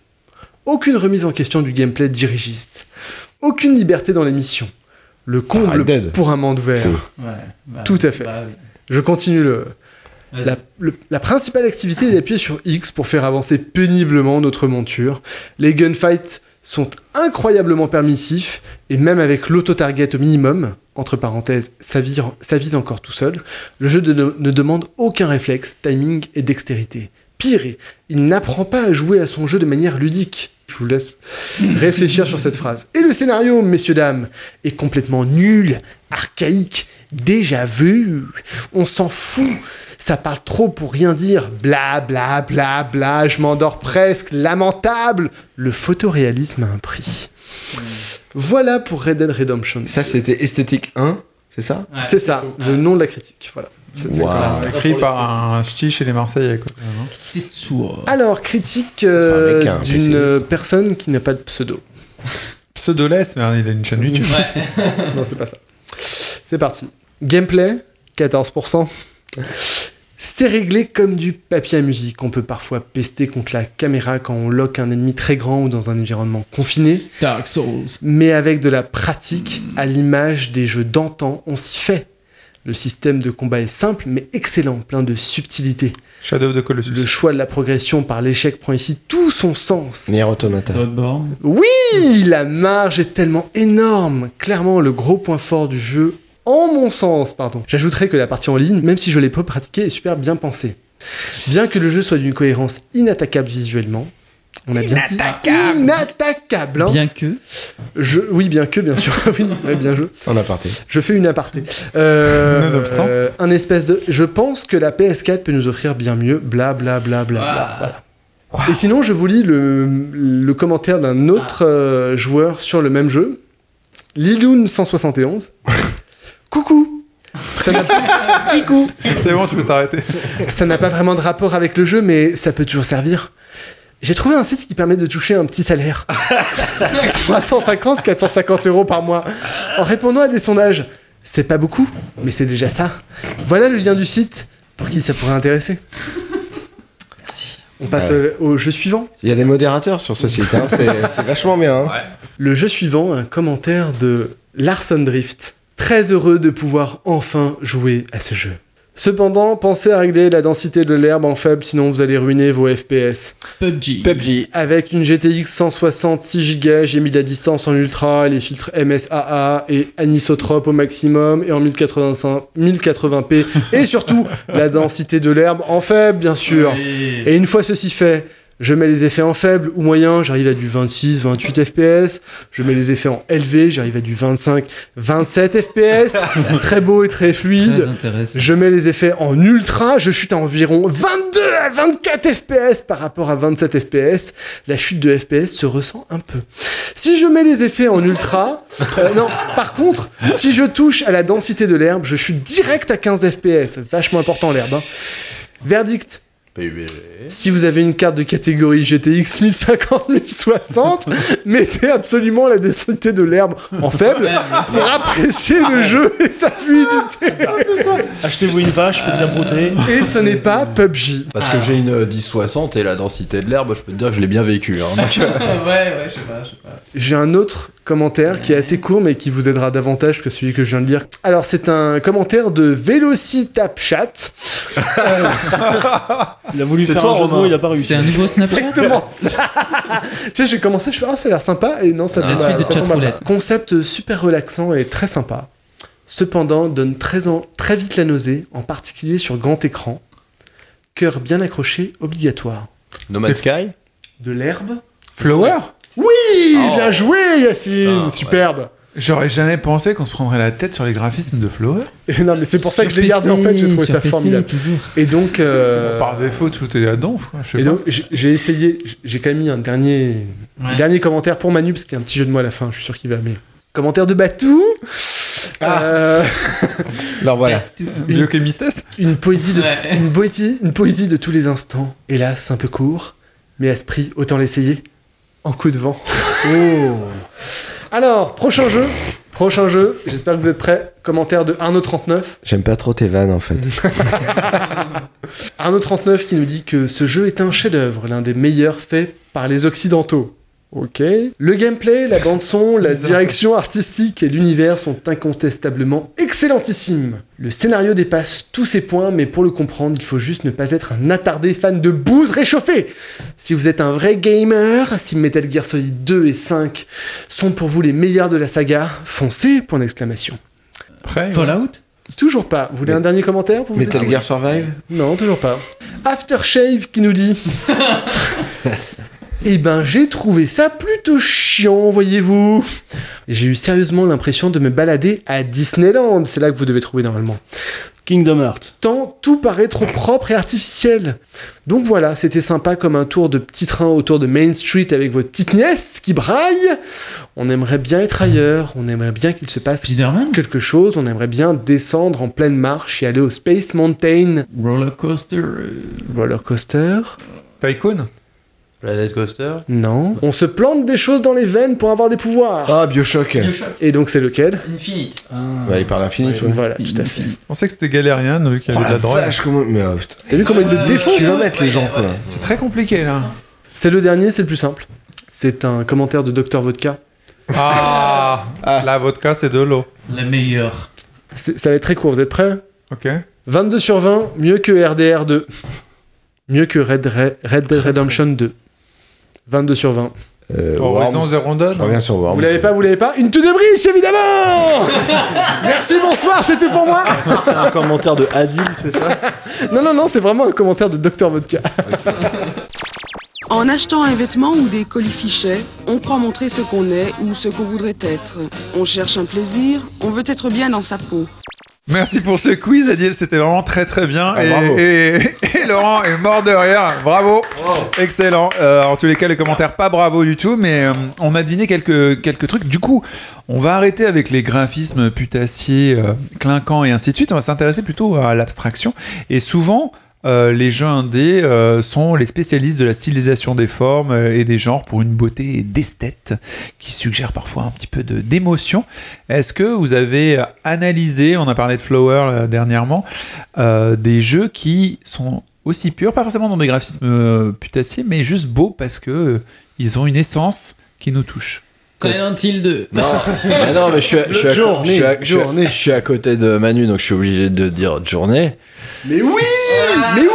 Aucune remise en question du gameplay dirigiste. Aucune liberté dans les missions. Le comble pour un monde vert. Ouais, bah, Tout à fait. bah. Je continue le... La, le- la principale activité est d'appuyer sur X pour faire avancer péniblement notre monture. Les gunfights sont incroyablement permissifs et même avec l'auto-target au minimum, entre parenthèses, ça vise, ça vise encore tout seul, le jeu de- ne demande aucun réflexe, timing et dextérité. Pire, il n'apprend pas à jouer à son jeu de manière ludique. Je vous laisse réfléchir sur cette phrase. Et le scénario, messieurs, dames, est complètement nul, archaïque, déjà vu. On s'en fout. Ça parle trop pour rien dire. Bla bla bla bla, je m'endors presque. Lamentable. Le photoréalisme a un prix. Voilà pour Red Dead Redemption. Ça, c'était Esthétique 1, c'est ça Ouais, c'est ça, le Ouais. nom de la critique. Voilà. C'est- Wow. ça. Écrit par un ch'ti chez les Marseillais, quoi. Tetsuo. Alors, critique euh, d'une personne qui n'a pas de pseudo. Pseudoless, mais il a une chaîne YouTube. non, c'est pas ça. C'est parti. Gameplay, 14%. C'est réglé comme du papier à musique. On peut parfois pester contre la caméra quand on lock un ennemi très grand ou dans un environnement confiné. Dark Souls. Mais avec de la pratique, à l'image des jeux d'antan, on s'y fait. Le système de combat est simple mais excellent, plein de subtilité. Shadow of the Colossus. Le choix de la progression par l'échec prend ici tout son sens. Nier Automata. Bloodborne. Oui, la marge est tellement énorme. Clairement, le gros point fort du jeu, en mon sens, pardon. J'ajouterais que la partie en ligne, même si je l'ai pas pratiquée, est super bien pensée. Bien que le jeu soit d'une cohérence inattaquable visuellement, on a bien dit inattaquable. hein. Bien que. Je, oui, bien que, bien sûr. oui, ouais, bien joué. En aparté. Je fais une aparté. Euh, Nonobstant. euh, un espèce de. Je pense que la PS4 peut nous offrir bien mieux. Bla bla bla bla bla. Voilà. Et sinon, je vous lis le, le commentaire d'un autre euh, joueur sur le même jeu. Liloun 171. Coucou. Kikou. C'est bon, je peux t'arrêter. Ça n'a pas vraiment de rapport avec le jeu, mais ça peut toujours servir. J'ai trouvé un site qui permet de toucher un petit salaire. 350, 450 euros par mois. En répondant à des sondages. C'est pas beaucoup, mais c'est déjà ça. Voilà le lien du site pour qui ça pourrait intéresser. On passe Ouais. au, jeu suivant. Il y a des modérateurs sur ce site, hein, c'est c'est vachement bien. hein. Le jeu suivant, un commentaire de Larson Drift. Très heureux de pouvoir enfin jouer à ce jeu. Cependant, pensez à régler la densité de l'herbe en faible, sinon vous allez ruiner vos FPS. PUBG. PUBG. Avec une GTX 160 6 Go, j'ai mis la distance en ultra, les filtres MSAA et anisotrope au maximum et en 1085, 1080p et surtout la densité de l'herbe en faible bien sûr. Et une fois ceci fait, je mets les effets en faible ou moyen, j'arrive à du 26, 28 FPS. Je mets les effets en élevé, j'arrive à du 25, 27 FPS. très beau et très fluide. Je mets les effets en ultra, je chute à environ 22 à 24 FPS par rapport à 27 FPS. La chute de FPS se ressent un peu. Si je mets les effets en ultra, euh, non, par contre, si je touche à la densité de l'herbe, je chute direct à 15 FPS. Vachement important l'herbe. hein. Verdict. Si vous avez une carte de catégorie GTX 1050 1060, mettez absolument la densité de l'herbe en faible pour apprécier le jeu et sa fluidité. Achetez-vous une vache, faites de la brouter. Et ce n'est pas PUBG. Parce que j'ai une euh, 1060 et la densité de l'herbe, je peux te dire que je l'ai bien vécu. hein. Donc, euh, ouais, ouais, je sais pas, je sais pas. J'ai un autre commentaire qui est assez court mais qui vous aidera davantage que celui que je viens de lire. Alors c'est un commentaire de Velocitapchat. Il a voulu C'est faire toi, un jeu de Romain. mots, il a pas réussi. C'est un nouveau Snapchat Exactement tu sais, j'ai commencé, je fais ah ça a l'air sympa et non ça La tombe à- suite de ça tombe. Concept super relaxant et très sympa. Cependant, donne très, en- très vite la nausée, en particulier sur grand écran. Cœur bien accroché, obligatoire. No Man's Sky De l'herbe. Flower? Oui, Oh. bien joué Yacine, Ah, superbe. J'aurais jamais pensé qu'on se prendrait la tête sur les graphismes de Flower. Et non mais c'est pour ça que je l'ai gardé en fait, j'ai trouvé ça PC, formidable. toujours. Et donc, euh, Par défaut, tout est là-dedans. quoi, je sais et pas. donc j'ai- essayé, j'ai quand même mis un dernier, Ouais. dernier commentaire pour Manu parce qu'il y a un petit jeu de mots à la fin, je suis sûr qu'il va aimer. Commentaire de Batou. Euh, Alors voilà. Test une, poésie de, Ouais. une, poésie, une poésie de tous les instants. Hélas, un peu court, mais esprit, autant l'essayer. En coup de vent. Oh. Alors, prochain jeu. Prochain jeu. J'espère que vous êtes prêts. Commentaire de Arnaud39. J'aime pas trop tes vannes en fait. Arnaud39 qui nous dit que ce jeu est un chef-d'œuvre, l'un des meilleurs faits par les Occidentaux. Ok. Le gameplay, la bande-son, la bizarre, direction artistique et l'univers sont incontestablement excellentissimes. Le scénario dépasse tous ces points, mais pour le comprendre, il faut juste ne pas être un attardé fan de bouse réchauffée. Si vous êtes un vrai gamer, si Metal Gear Solid 2 et 5 sont pour vous les meilleurs de la saga, foncez, point d'exclamation. Fallout? Toujours pas. Vous voulez un dernier commentaire pour vous Metal Gear Survive? Non, toujours pas. Aftershave qui nous dit Eh ben, j'ai trouvé ça plutôt chiant, voyez-vous. J'ai eu sérieusement l'impression de me balader à Disneyland. C'est là que vous devez trouver normalement. Kingdom Hearts. Tant tout paraît trop propre et artificiel. Donc voilà, c'était sympa comme un tour de petit train autour de Main Street avec votre petite nièce qui braille. On aimerait bien être ailleurs. On aimerait bien qu'il se passe quelque chose. On aimerait bien descendre en pleine marche et aller au Space Mountain Roller Coaster. roller coaster. Tycoon Planet Coaster. Non. On se plante des choses dans les veines pour avoir des pouvoirs. Ah, Bioshock. Et donc c'est lequel? Infinite. Bah, il parle infini, toi. Voilà, tout à fait. Je pensais que c'était galérien vu qu'il y Oh avait de la la drogue. vache, comment. Mais oh, putain. T'as vu comment il le défonce hein Kilomètres les gens, quoi. C'est très compliqué là. C'est le dernier, c'est le plus simple. C'est un commentaire de Dr Vodka. Ah, La vodka c'est de l'eau. La meilleure. C'est- Ça va être très court, vous êtes prêts? Ok. 22 sur 20, mieux que RDR 2. Mieux que Red, Red, Red Dead Redemption 2. 22 sur 20. Euh, Horizon Worms. Zero Dawn. Je reviens sur Worms. Vous l'avez pas, vous l'avez pas Une to the bridge, évidemment Merci, bonsoir, c'est tout pour moi C'est un commentaire de Adil, c'est ça Non, non, non, c'est vraiment un commentaire de Dr Vodka. En achetant un vêtement ou des colis fichets, on croit montrer ce qu'on est ou ce qu'on voudrait être. On cherche un plaisir, on veut être bien dans sa peau. Merci pour ce quiz, Adil, c'était vraiment très très bien. Ah, et, bravo. et- et Laurent est mort de rire, bravo, excellent. Euh, en tous les cas, les commentaires pas bravo du tout, mais euh, on a deviné quelques, quelques trucs. Du coup, on va arrêter avec les graphismes putassiers, euh, clinquants et ainsi de suite. On va s'intéresser plutôt à l'abstraction. Et souvent, euh, les jeux indés euh, sont les spécialistes de la stylisation des formes euh, et des genres pour une beauté d'esthète qui suggère parfois un petit peu d'émotion. Est-ce que vous avez analysé, on a parlé de Flower dernièrement, des jeux qui sont aussi purs, pas forcément dans des graphismes putassiers, mais juste beaux parce que ils ont une essence qui nous touche? Silent Hill 2. Non, mais non, mais je suis, à, je suis à- Journée, je suis à- je suis à- journée. je suis à côté de Manu, donc je suis obligé de dire journée. Mais oui Mais oui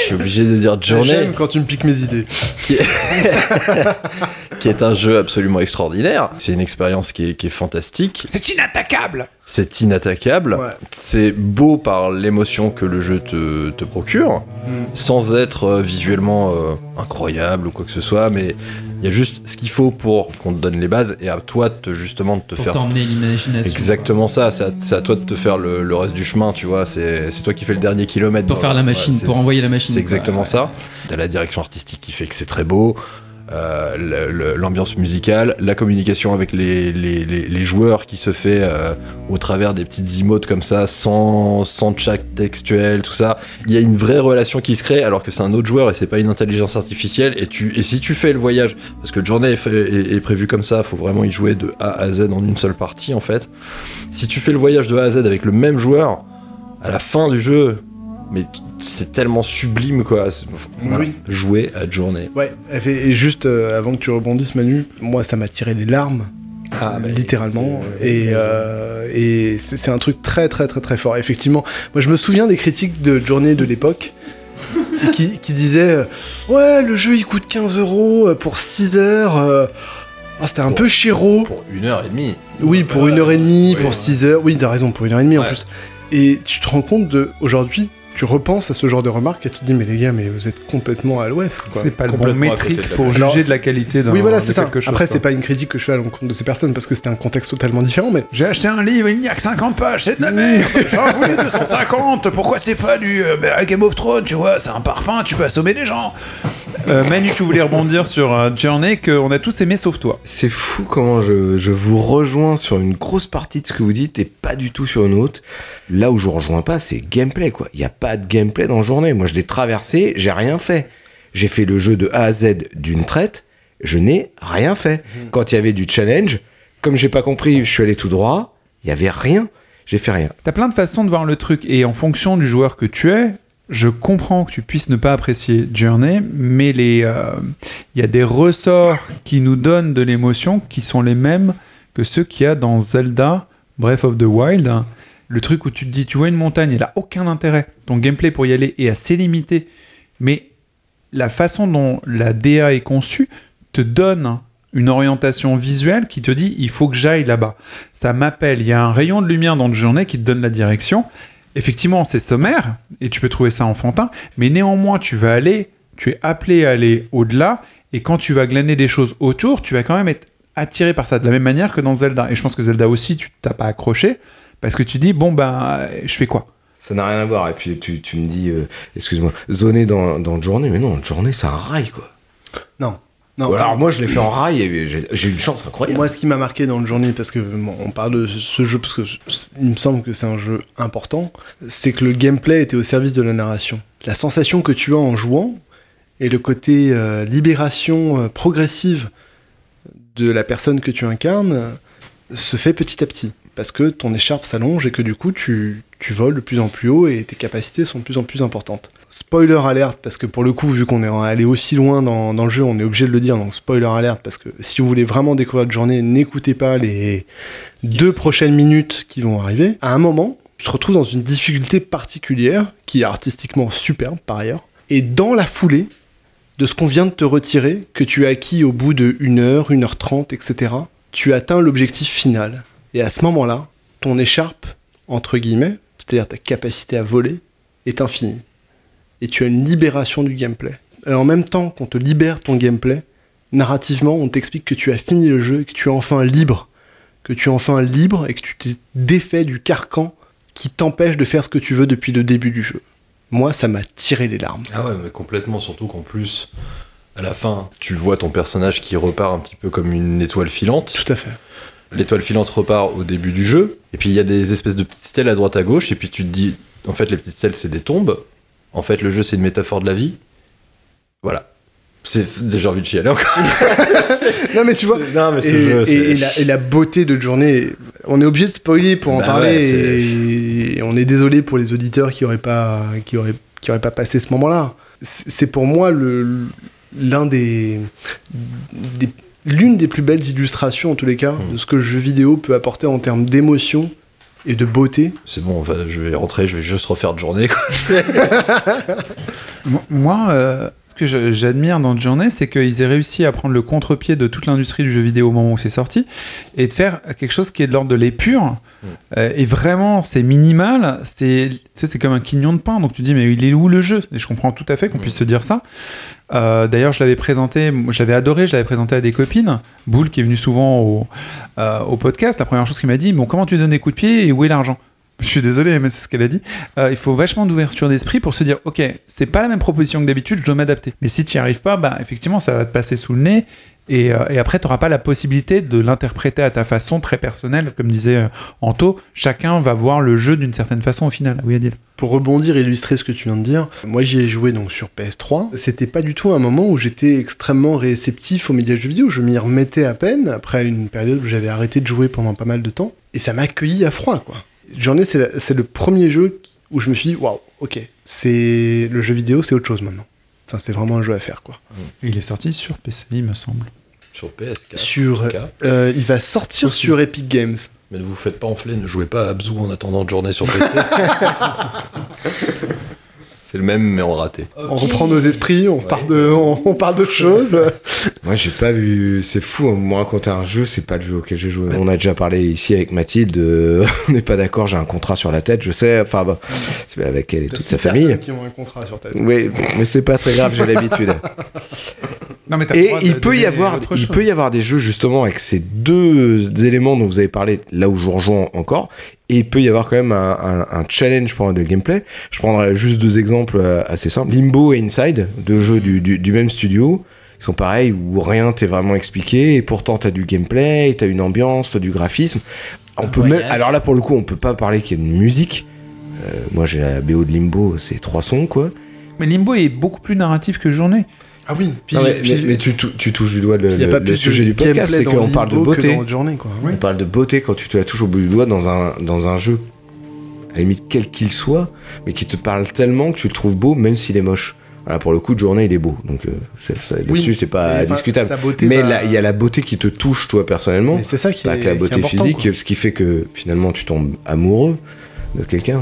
Je suis obligé de dire journée, J'aime quand tu me piques mes idées. qui est, qui est un jeu absolument extraordinaire. C'est une expérience qui est, qui est fantastique. C'est inattaquable C'est inattaquable. Ouais. C'est beau par l'émotion que le jeu te, te procure, sans être euh, visuellement euh, incroyable ou quoi que ce soit, mais il y a juste ce qu'il faut pour qu'on te donne les bases et à toi de te, justement de te Pour faire t'emmener l'imagination. Exactement ça, c'est à, c'est à toi de te faire le, le reste du chemin, tu vois, c'est c'est toi qui fais le dernier kilomètre. Pour faire la machine, ouais, pour envoyer la machine. C'est exactement Ouais. ça. T'as la direction artistique qui fait que c'est très beau, euh, l'ambiance musicale, la communication avec les, les, joueurs qui se fait euh, au travers des petites emotes comme ça, sans, sans chat textuel, tout ça. Il y a une vraie relation qui se crée alors que c'est un autre joueur et c'est pas une intelligence artificielle. Et, tu, et si tu fais le voyage, parce que journée est, est, est prévu comme ça, faut vraiment y jouer de A à Z en une seule partie en fait. Si tu fais le voyage de A à Z avec le même joueur, à la fin du jeu, mais c'est tellement sublime quoi. C'est- voilà. Oui. Jouer à journée. Ouais, et et juste euh, avant que tu rebondisses, Manu, moi ça m'a tiré les larmes. Ah, bah, littéralement et, euh, et c'est c'est un truc très très très très fort effectivement moi je me souviens des critiques de journée de l'époque qui, qui disaient euh, ouais le jeu il coûte 15 euros pour 6 heures euh, ah, c'était un peu chéro Pour une heure et demie. oui pour une heure et demie Oui. pour 6 heures oui t'as raison pour une heure et demie en Ouais. plus et tu te rends compte de aujourd'hui tu repenses à ce genre de remarques et tu te dis mais les gars mais vous êtes complètement à l'ouest quoi C'est pas le bon métrique pour. Alors, juger de la qualité d'un oui voilà c'est ça quelque chose, après c'est pas une critique que je fais à l'encontre de ces personnes parce que c'était un contexte totalement différent mais J'ai acheté un livre, il n'y a que 50 pages, c'est de la merde. J'en voulais 250. Pourquoi c'est pas du euh, bah, Game of Thrones, tu vois, c'est un parpaing, tu peux assommer les gens. Euh, Manu, tu voulais rebondir sur euh, Journey qu'on a tous aimé sauf toi. C'est fou comment je, je vous rejoins sur une grosse partie de ce que vous dites et pas du tout sur une autre. Là où je vous rejoins pas, c'est gameplay quoi. Il n'y a pas de gameplay dans Journée. Moi je l'ai traversé, j'ai rien fait. J'ai fait le jeu de A à Z d'une traite, je n'ai rien fait. Quand il y avait du challenge, comme j'ai pas compris, je suis allé tout droit, il y avait rien. J'ai fait rien. T'as plein de façons de voir le truc et en fonction du joueur que tu es, je comprends que tu puisses ne pas apprécier Journey, mais les, euh, il y a des ressorts qui nous donnent de l'émotion qui sont les mêmes que ceux qu'il y a dans Zelda Breath of the Wild. Le truc où tu te dis, tu vois une montagne, elle a aucun intérêt. Ton gameplay pour y aller est assez limité, mais la façon dont la DA est conçue te donne une orientation visuelle qui te dit il faut que j'aille là-bas. Ça m'appelle, il y a un rayon de lumière dans le journée qui te donne la direction. Effectivement, c'est sommaire et tu peux trouver ça enfantin, mais néanmoins, tu vas aller, tu es appelé à aller au-delà et quand tu vas glaner des choses autour, tu vas quand même être attiré par ça de la même manière que dans Zelda. Et je pense que Zelda aussi, tu t'as pas accroché parce que tu dis bon ben, je fais quoi? Ça n'a rien à voir. Et puis tu, tu me dis, euh, excuse-moi, zoner dans, dans Journée, mais non, Journée c'est un rail quoi. Non. Non, alors moi je l'ai fait en rail et j'ai j'ai une chance incroyable. Moi, ce qui m'a marqué dans le journée, parce que bon, on parle de ce jeu, parce que il me semble que c'est un jeu important, c'est que le gameplay était au service de la narration. La sensation que tu as en jouant et le côté euh, libération euh, progressive de la personne que tu incarnes se fait petit à petit. Parce que ton écharpe s'allonge et que du coup tu, tu voles de plus en plus haut et tes capacités sont de plus en plus importantes. Spoiler alerte, parce que pour le coup, vu qu'on est allé aussi loin dans, dans le jeu, on est obligé de le dire, donc spoiler alerte, parce que si vous voulez vraiment découvrir votre journée, n'écoutez pas les deux prochaines minutes qui vont arriver. À un moment, tu te retrouves dans une difficulté particulière, qui est artistiquement superbe par ailleurs, et dans la foulée de ce qu'on vient de te retirer, que tu as acquis au bout de 1 heure, 1 heure 30, etc., tu atteins l'objectif final. Et à ce moment-là, ton écharpe, entre guillemets, c'est-à-dire ta capacité à voler, est infinie. Et tu as une libération du gameplay. Et en même temps qu'on te libère ton gameplay, narrativement, on t'explique que tu as fini le jeu et que tu es enfin libre. Que tu es enfin libre et que tu t'es défait du carcan qui t'empêche de faire ce que tu veux depuis le début du jeu. Moi, ça m'a tiré les larmes. Ah ouais, mais complètement, surtout qu'en plus, à la fin, tu vois ton personnage qui repart un petit peu comme une étoile filante. Tout à fait. L'étoile filante repart au début du jeu, et puis il y a des espèces de petites stèles à droite à gauche, et puis tu te dis, en fait, les petites stèles, c'est des tombes. En fait, le jeu, c'est une métaphore de la vie. Voilà. C'est, j'ai envie de chialer encore. non mais tu vois, C'est- non, mais ce et, jeu, et- c'est- et la, et la beauté de journée, on est obligé de spoiler pour en Bah parler ouais, et, on est désolé pour les auditeurs qui auraient pas qui auraient qui auraient pas passé ce moment-là. C'est c'est pour moi le l'un des, des- l'une des plus belles illustrations en tous les cas Hmm. de ce que le jeu vidéo peut apporter en termes d'émotion et de beauté. C'est bon, enfin, je vais rentrer, je vais juste refaire de journée. quoi. Mo- Moi, euh, que j'admire dans Journey, c'est qu'ils aient réussi à prendre le contre-pied de toute l'industrie du jeu vidéo au moment où c'est sorti et de faire quelque chose qui est de l'ordre de l'épure. Euh, et vraiment, c'est minimal. C'est c'est comme un quignon de pain. Donc tu dis, mais il est où le jeu? Et je comprends tout à fait qu'on puisse se dire ça. Euh, D'ailleurs, je l'avais présenté, je l'avais adoré, je l'avais présenté à des copines. Boule qui est venu souvent au, euh, au podcast. La première chose qu'il m'a dit, bon, comment tu donnes des coups de pied et où est l'argent? Je suis désolé, mais c'est ce qu'elle a dit. Euh, il faut vachement d'ouverture d'esprit pour se dire, ok, c'est pas la même proposition que d'habitude, je dois m'adapter. Mais si tu n'y arrives pas, bah effectivement, ça va te passer sous le nez. Et, euh, après, tu n'auras pas la possibilité de l'interpréter à ta façon très personnelle, comme disait euh, Anto. Chacun va voir le jeu d'une certaine façon au final. Oui, Adil. Pour rebondir et illustrer ce que tu viens de dire, moi j'y ai joué donc sur PS3. C'était pas du tout un moment où j'étais extrêmement réceptif aux médias jeux vidéo. Je m'y remettais à peine après une période où j'avais arrêté de jouer pendant pas mal de temps. Et ça m'a accueilli à froid, quoi. J'en ai, c'est le premier jeu où je me suis dit, waouh, ok, c'est le jeu vidéo, c'est autre chose maintenant. Enfin, c'est vraiment un jeu à faire, quoi. Il est sorti sur PC, il me semble. Sur PS4. Sur, euh, il va sortir Aussi. sur Epic Games. Mais ne vous faites pas enfler, ne jouez pas à Abzu en attendant de journée sur PC. c'est le même, mais en raté. On reprend nos esprits, on, parle de, on, on parle d'autre chose. Moi, j'ai pas vu. C'est fou, hein, me raconter un jeu, c'est pas le jeu auquel j'ai joué. On a déjà parlé ici avec Mathilde. euh, on n'est pas d'accord, j'ai un contrat sur la tête, je sais. Enfin, bah, c'est avec elle et toute sa famille. qui ont un contrat sur ta tête. Oui, mais c'est pas très grave, j'ai l'habitude. Non, mais Et il peut y avoir, il peut y avoir des jeux justement avec ces deux éléments dont vous avez parlé, là où je vous rejoins encore. Et il peut y avoir quand même un, un- un challenge pour de gameplay. Je prendrai juste deux exemples euh, assez simples. Limbo et Inside, deux jeux du, du, du même studio, qui sont pareils où rien t'est vraiment expliqué et pourtant t'as du gameplay, t'as une ambiance, t'as du graphisme. On Un peut même, alors là pour le coup, on peut pas parler qu'il y a une musique. Euh, moi j'ai la BO de Limbo, c'est trois sons quoi. Mais Limbo est beaucoup plus narratif que Journée. Ah oui, puis, Non, mais, puis- mais- mais tu, tou- tu touches du doigt le, sujet de du podcast, c'est qu'on parle de beauté. quoi. On parle de beauté quand tu te la touches au bout du doigt dans un, dans un jeu, à la limite quel qu'il soit, mais qui te parle tellement que tu le trouves beau même s'il est moche. Voilà, pour le coup, de journée, il est beau. Donc euh, c'est- ça- là-dessus, Oui. c'est pas discutable. sa beauté mais va- il y a la beauté qui te touche, toi, personnellement. C'est ça qui Pas est, que la est beauté physique, quoi. ce qui fait que finalement, tu tombes amoureux de quelqu'un.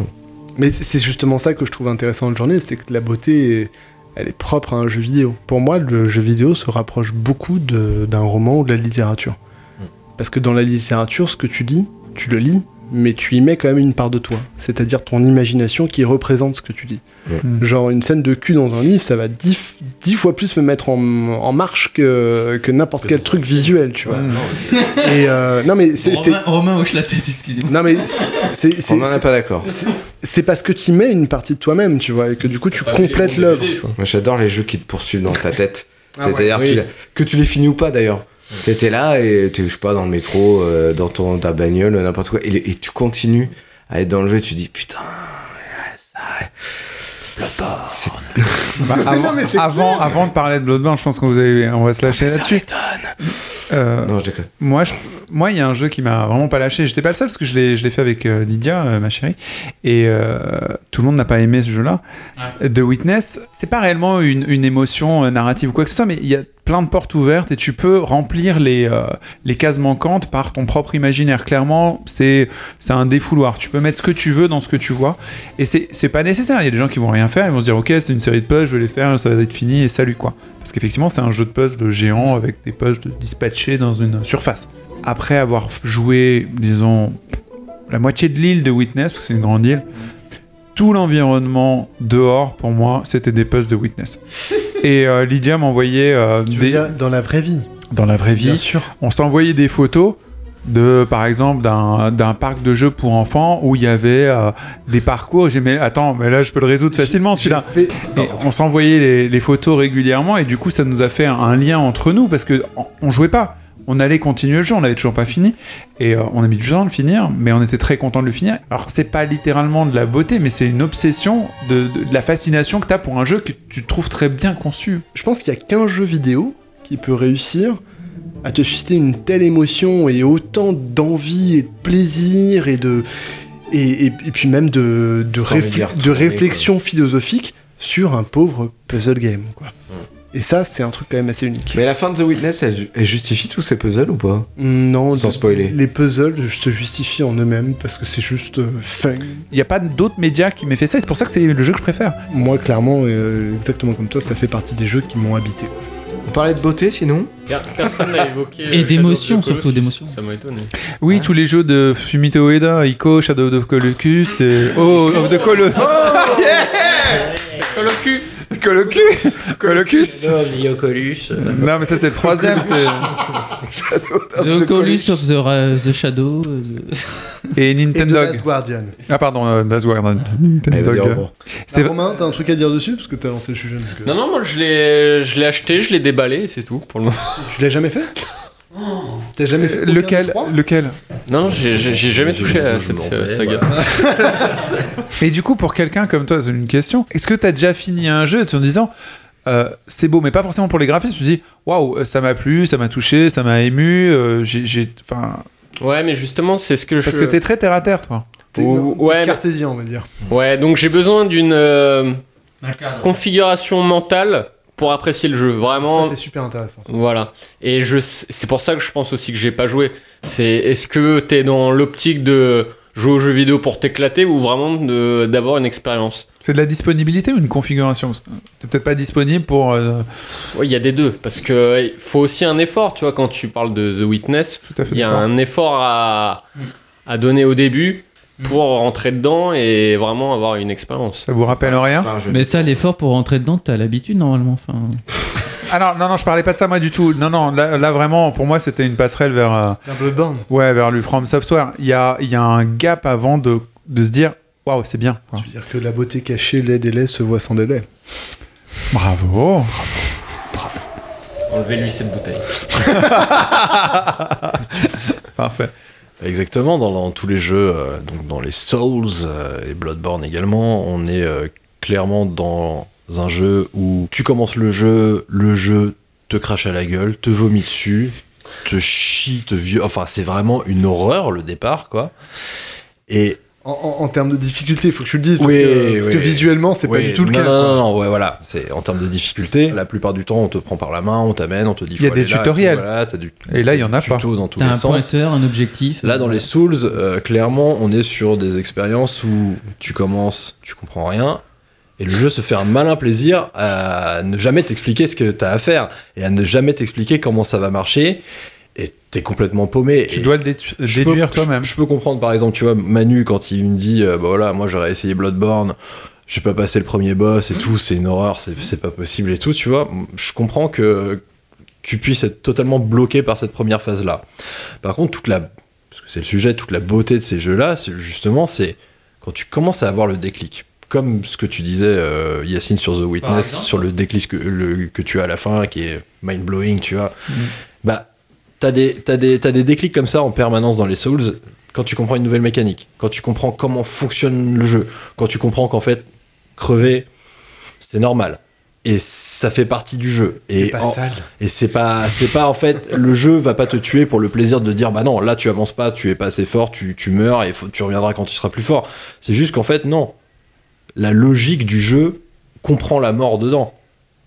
Mais c'est c'est justement ça que je trouve intéressant de journée, c'est que la beauté, est- elle est propre à un jeu vidéo. Pour moi, le jeu vidéo se rapproche beaucoup de- d'un roman ou de la littérature. Parce que dans la littérature, ce que tu lis, tu le lis, mais tu y mets quand même une part de toi. C'est-à-dire ton imagination qui représente ce que tu lis. Mm. Genre une scène de cul dans un livre, ça va dix, dix fois plus me mettre en, en marche que, que n'importe quel truc visuel, tu vois. Et euh, non mais c'est... c'est- Romain, Romain hoche la tête, excusez-moi. Non mais c'est... c'est- On n'en est pas d'accord. c'est- parce que tu mets une partie de toi-même, tu vois, et que du coup tu complètes l'œuvre. Moi, j'adore les jeux qui te poursuivent dans ta tête. Ah ouais. C'est-à-dire Oui. que tu les finis ou pas d'ailleurs. T'étais là et t'es, je sais pas, dans le métro, euh, dans ton, ta bagnole, n'importe quoi, et, et tu continues à être dans le jeu et tu dis putain, ouais, ça, c'est- Bah, avant, mais avant, avant de parler de Bloodborne, je pense qu'on vous avez- on va se lâcher ça là-dessus. Euh, Non, je déconne. Moi, je- moi, il y a un jeu qui m'a vraiment pas lâché. J'étais pas le seul parce que je l'ai, je l'ai fait avec euh, Lydia, euh, ma chérie, et euh, tout le monde n'a pas aimé ce jeu-là. The Witness, c'est pas réellement une, une émotion euh, narrative ou quoi que ce soit, mais il y a plein de portes ouvertes et tu peux remplir les, euh, les cases manquantes par ton propre imaginaire. Clairement, c'est, un défouloir. Tu peux mettre ce que tu veux dans ce que tu vois, et c'est pas nécessaire. Il y a des gens qui vont rien faire, ils vont se dire ok, c'est une série de puzzles, je vais les faire, ça va être fini et salut quoi. Parce qu'effectivement, c'est un jeu de puzzle géant avec des puzzles dispatchés dans une surface. Après avoir joué, disons, la moitié de l'île de Witness, parce que c'est une grande île, tout l'environnement dehors, pour moi, c'était des puzzles de Witness. Et euh, Lydia m'envoyait euh, veux des... dire dans la vraie vie, Dans la vraie vie, bien sûr. on s'envoyait des photos de par exemple d'un parc de jeux pour enfants où il y avait euh, des parcours. J'ai mais attends mais là je peux le résoudre facilement celui-là. fait- on s'envoyait les, les photos régulièrement et du coup ça nous a fait un, un lien entre nous parce que on, on jouait pas on allait continuer le jeu on l'avait toujours pas fini et euh, on a mis du temps à le finir mais on était très content de le finir alors c'est pas littéralement de la beauté mais c'est une obsession de, de- de la fascination que t'as pour un jeu que tu trouves très bien conçu Je pense qu'il y a qu'un jeu vidéo qui peut réussir à te susciter une telle émotion et autant d'envie et de plaisir et de et, et- et puis même de, de, réfl- réflexion philosophique sur un pauvre puzzle game. Quoi. Et ça, c'est un truc quand même assez unique. Mais la fin de The Witness, elle, elle justifie tous ces puzzles ou pas? Non, Sans spoiler. Les puzzles se justifient en eux-mêmes parce que c'est juste euh, fun. il n'y a pas d'autres médias qui m'aient fait ça et c'est pour ça que c'est le jeu que je préfère Moi, clairement, euh, exactement comme toi, ça fait partie des jeux qui m'ont habité. On parlait de beauté sinon? Per- Personne n'a évoqué. Et euh, d'émotion, surtout, d'émotion. Ça m'a étonné. Oui, tous les jeux de Fumito Ueda, Ico, Shadow of the Colossus, et... Oh, of the Colo... Colocu Colocus Colocus Oculus. Non, mais ça, c'est le troisième, c'est... The Colus of the, Ra- the Shadow. the- Et Nintendo. Last Guardian. Ah, pardon, euh, Last Guardian. Allez, vas-y, au Nintendo. revoir. C'est- Ah, Romain, t'as un truc à dire dessus Parce que t'as lancé le sujet. donc, euh, Non, non, moi je l'ai, je l'ai acheté, je l'ai déballé, c'est tout pour le moment. Tu l'as jamais fait? T'as jamais fait des Lequel Lequel? Non, non, j'ai, jamais touché à cette euh, saga. Et du coup, pour quelqu'un comme toi, c'est une question. Est-ce que t'as déjà fini un jeu en disant euh, c'est beau, mais pas forcément pour les graphismes. Tu te dis waouh, ça m'a plu, ça m'a touché, ça m'a ému. euh, j'ai, j'ai- enfin, Ouais, mais justement, c'est ce que je. parce que t'es très terre à terre, toi. T'es- ouais, mais- cartésien, on va dire. Ouais, donc j'ai besoin d'une euh, configuration mentale pour apprécier le jeu. Vraiment. Ça, c'est super intéressant. ça. Voilà. Et je, c'est pour ça que je pense aussi que j'ai pas joué. C'est est-ce que t'es dans l'optique de jouer aux jeux vidéo pour t'éclater ou vraiment de- d'avoir une expérience? C'est de la disponibilité ou une configuration? T'es peut-être pas disponible pour. euh, Oui, il y a des deux. Parce que faut aussi un effort. Tu vois, quand tu parles de The Witness, Tout à fait il y a un effort à, à donner au début pour rentrer dedans et vraiment avoir une expérience. Ça vous rappelle rien. Mais ça, l'effort pour rentrer dedans, t'as l'habitude normalement. Enfin, Ah non, non, non, je parlais pas de ça moi du tout. Non, non, là, là, vraiment, pour moi, c'était une passerelle vers. euh, Un Bloodborne. ouais, vers le From Software. Il y a, il y a un gap avant de, de se dire, waouh, c'est bien. quoi. Je veux dire que la beauté cachée, les délais se voit sans délai. Bravo. Enlevez-lui cette bouteille. Parfait. Exactement, dans, tous les jeux, euh, donc dans les Souls euh, et Bloodborne également, on est euh, clairement dans un jeu où tu commences le jeu, le jeu te crache à la gueule, te vomit dessus, te chie, te vieux. Enfin, c'est vraiment une horreur le départ, quoi. Et En, en- en termes de difficulté, il faut que tu le dises. Parce, Oui, que, parce oui. que visuellement, c'est pas du tout le non, cas. Non, non, non, ouais, voilà. C'est en termes de difficulté. La plupart du temps, on te prend par la main, on t'amène, on te dit. Il y a des là, tutoriels. et voilà, t'as du, Et là, il y en a pas. tuto dans tous T'as les un sens. pointeur, un objectif. Là, dans les Souls, euh, clairement, on est sur des expériences où tu commences, tu comprends rien, et le jeu se fait un malin plaisir à ne jamais t'expliquer ce que t'as à faire, et à ne jamais t'expliquer comment ça va marcher, t'es complètement paumé. Tu dois le déduire toi-même. Je, peux comprendre, par exemple, tu vois, Manu, quand il me dit, euh, bah voilà, moi j'aurais essayé Bloodborne, j'ai pas passé le premier boss et tout, c'est une horreur, c'est c'est pas possible et tout, tu vois, je comprends que tu puisses être totalement bloqué par cette première phase-là. Par contre, toute la, parce que c'est le sujet, toute la beauté de ces jeux-là, c'est justement, c'est quand tu commences à avoir le déclic. Comme ce que tu disais, euh, Yacine, sur The Witness, sur le déclic que, le- que tu as à la fin, qui est mind-blowing, tu vois. Mm. Bah, t'as des, t'as des, t'as des déclics comme ça en permanence dans les Souls, quand tu comprends une nouvelle mécanique, quand tu comprends comment fonctionne le jeu, quand tu comprends qu'en fait, crever, c'est normal. Et ça fait partie du jeu. Et pas en- sale. et c'est pas, c'est pas en fait, le jeu va pas te tuer pour le plaisir de dire bah non, là tu avances pas, tu es pas assez fort, tu, tu meurs et faut, tu reviendras quand tu seras plus fort. C'est juste qu'en fait, non. La logique du jeu comprend la mort dedans.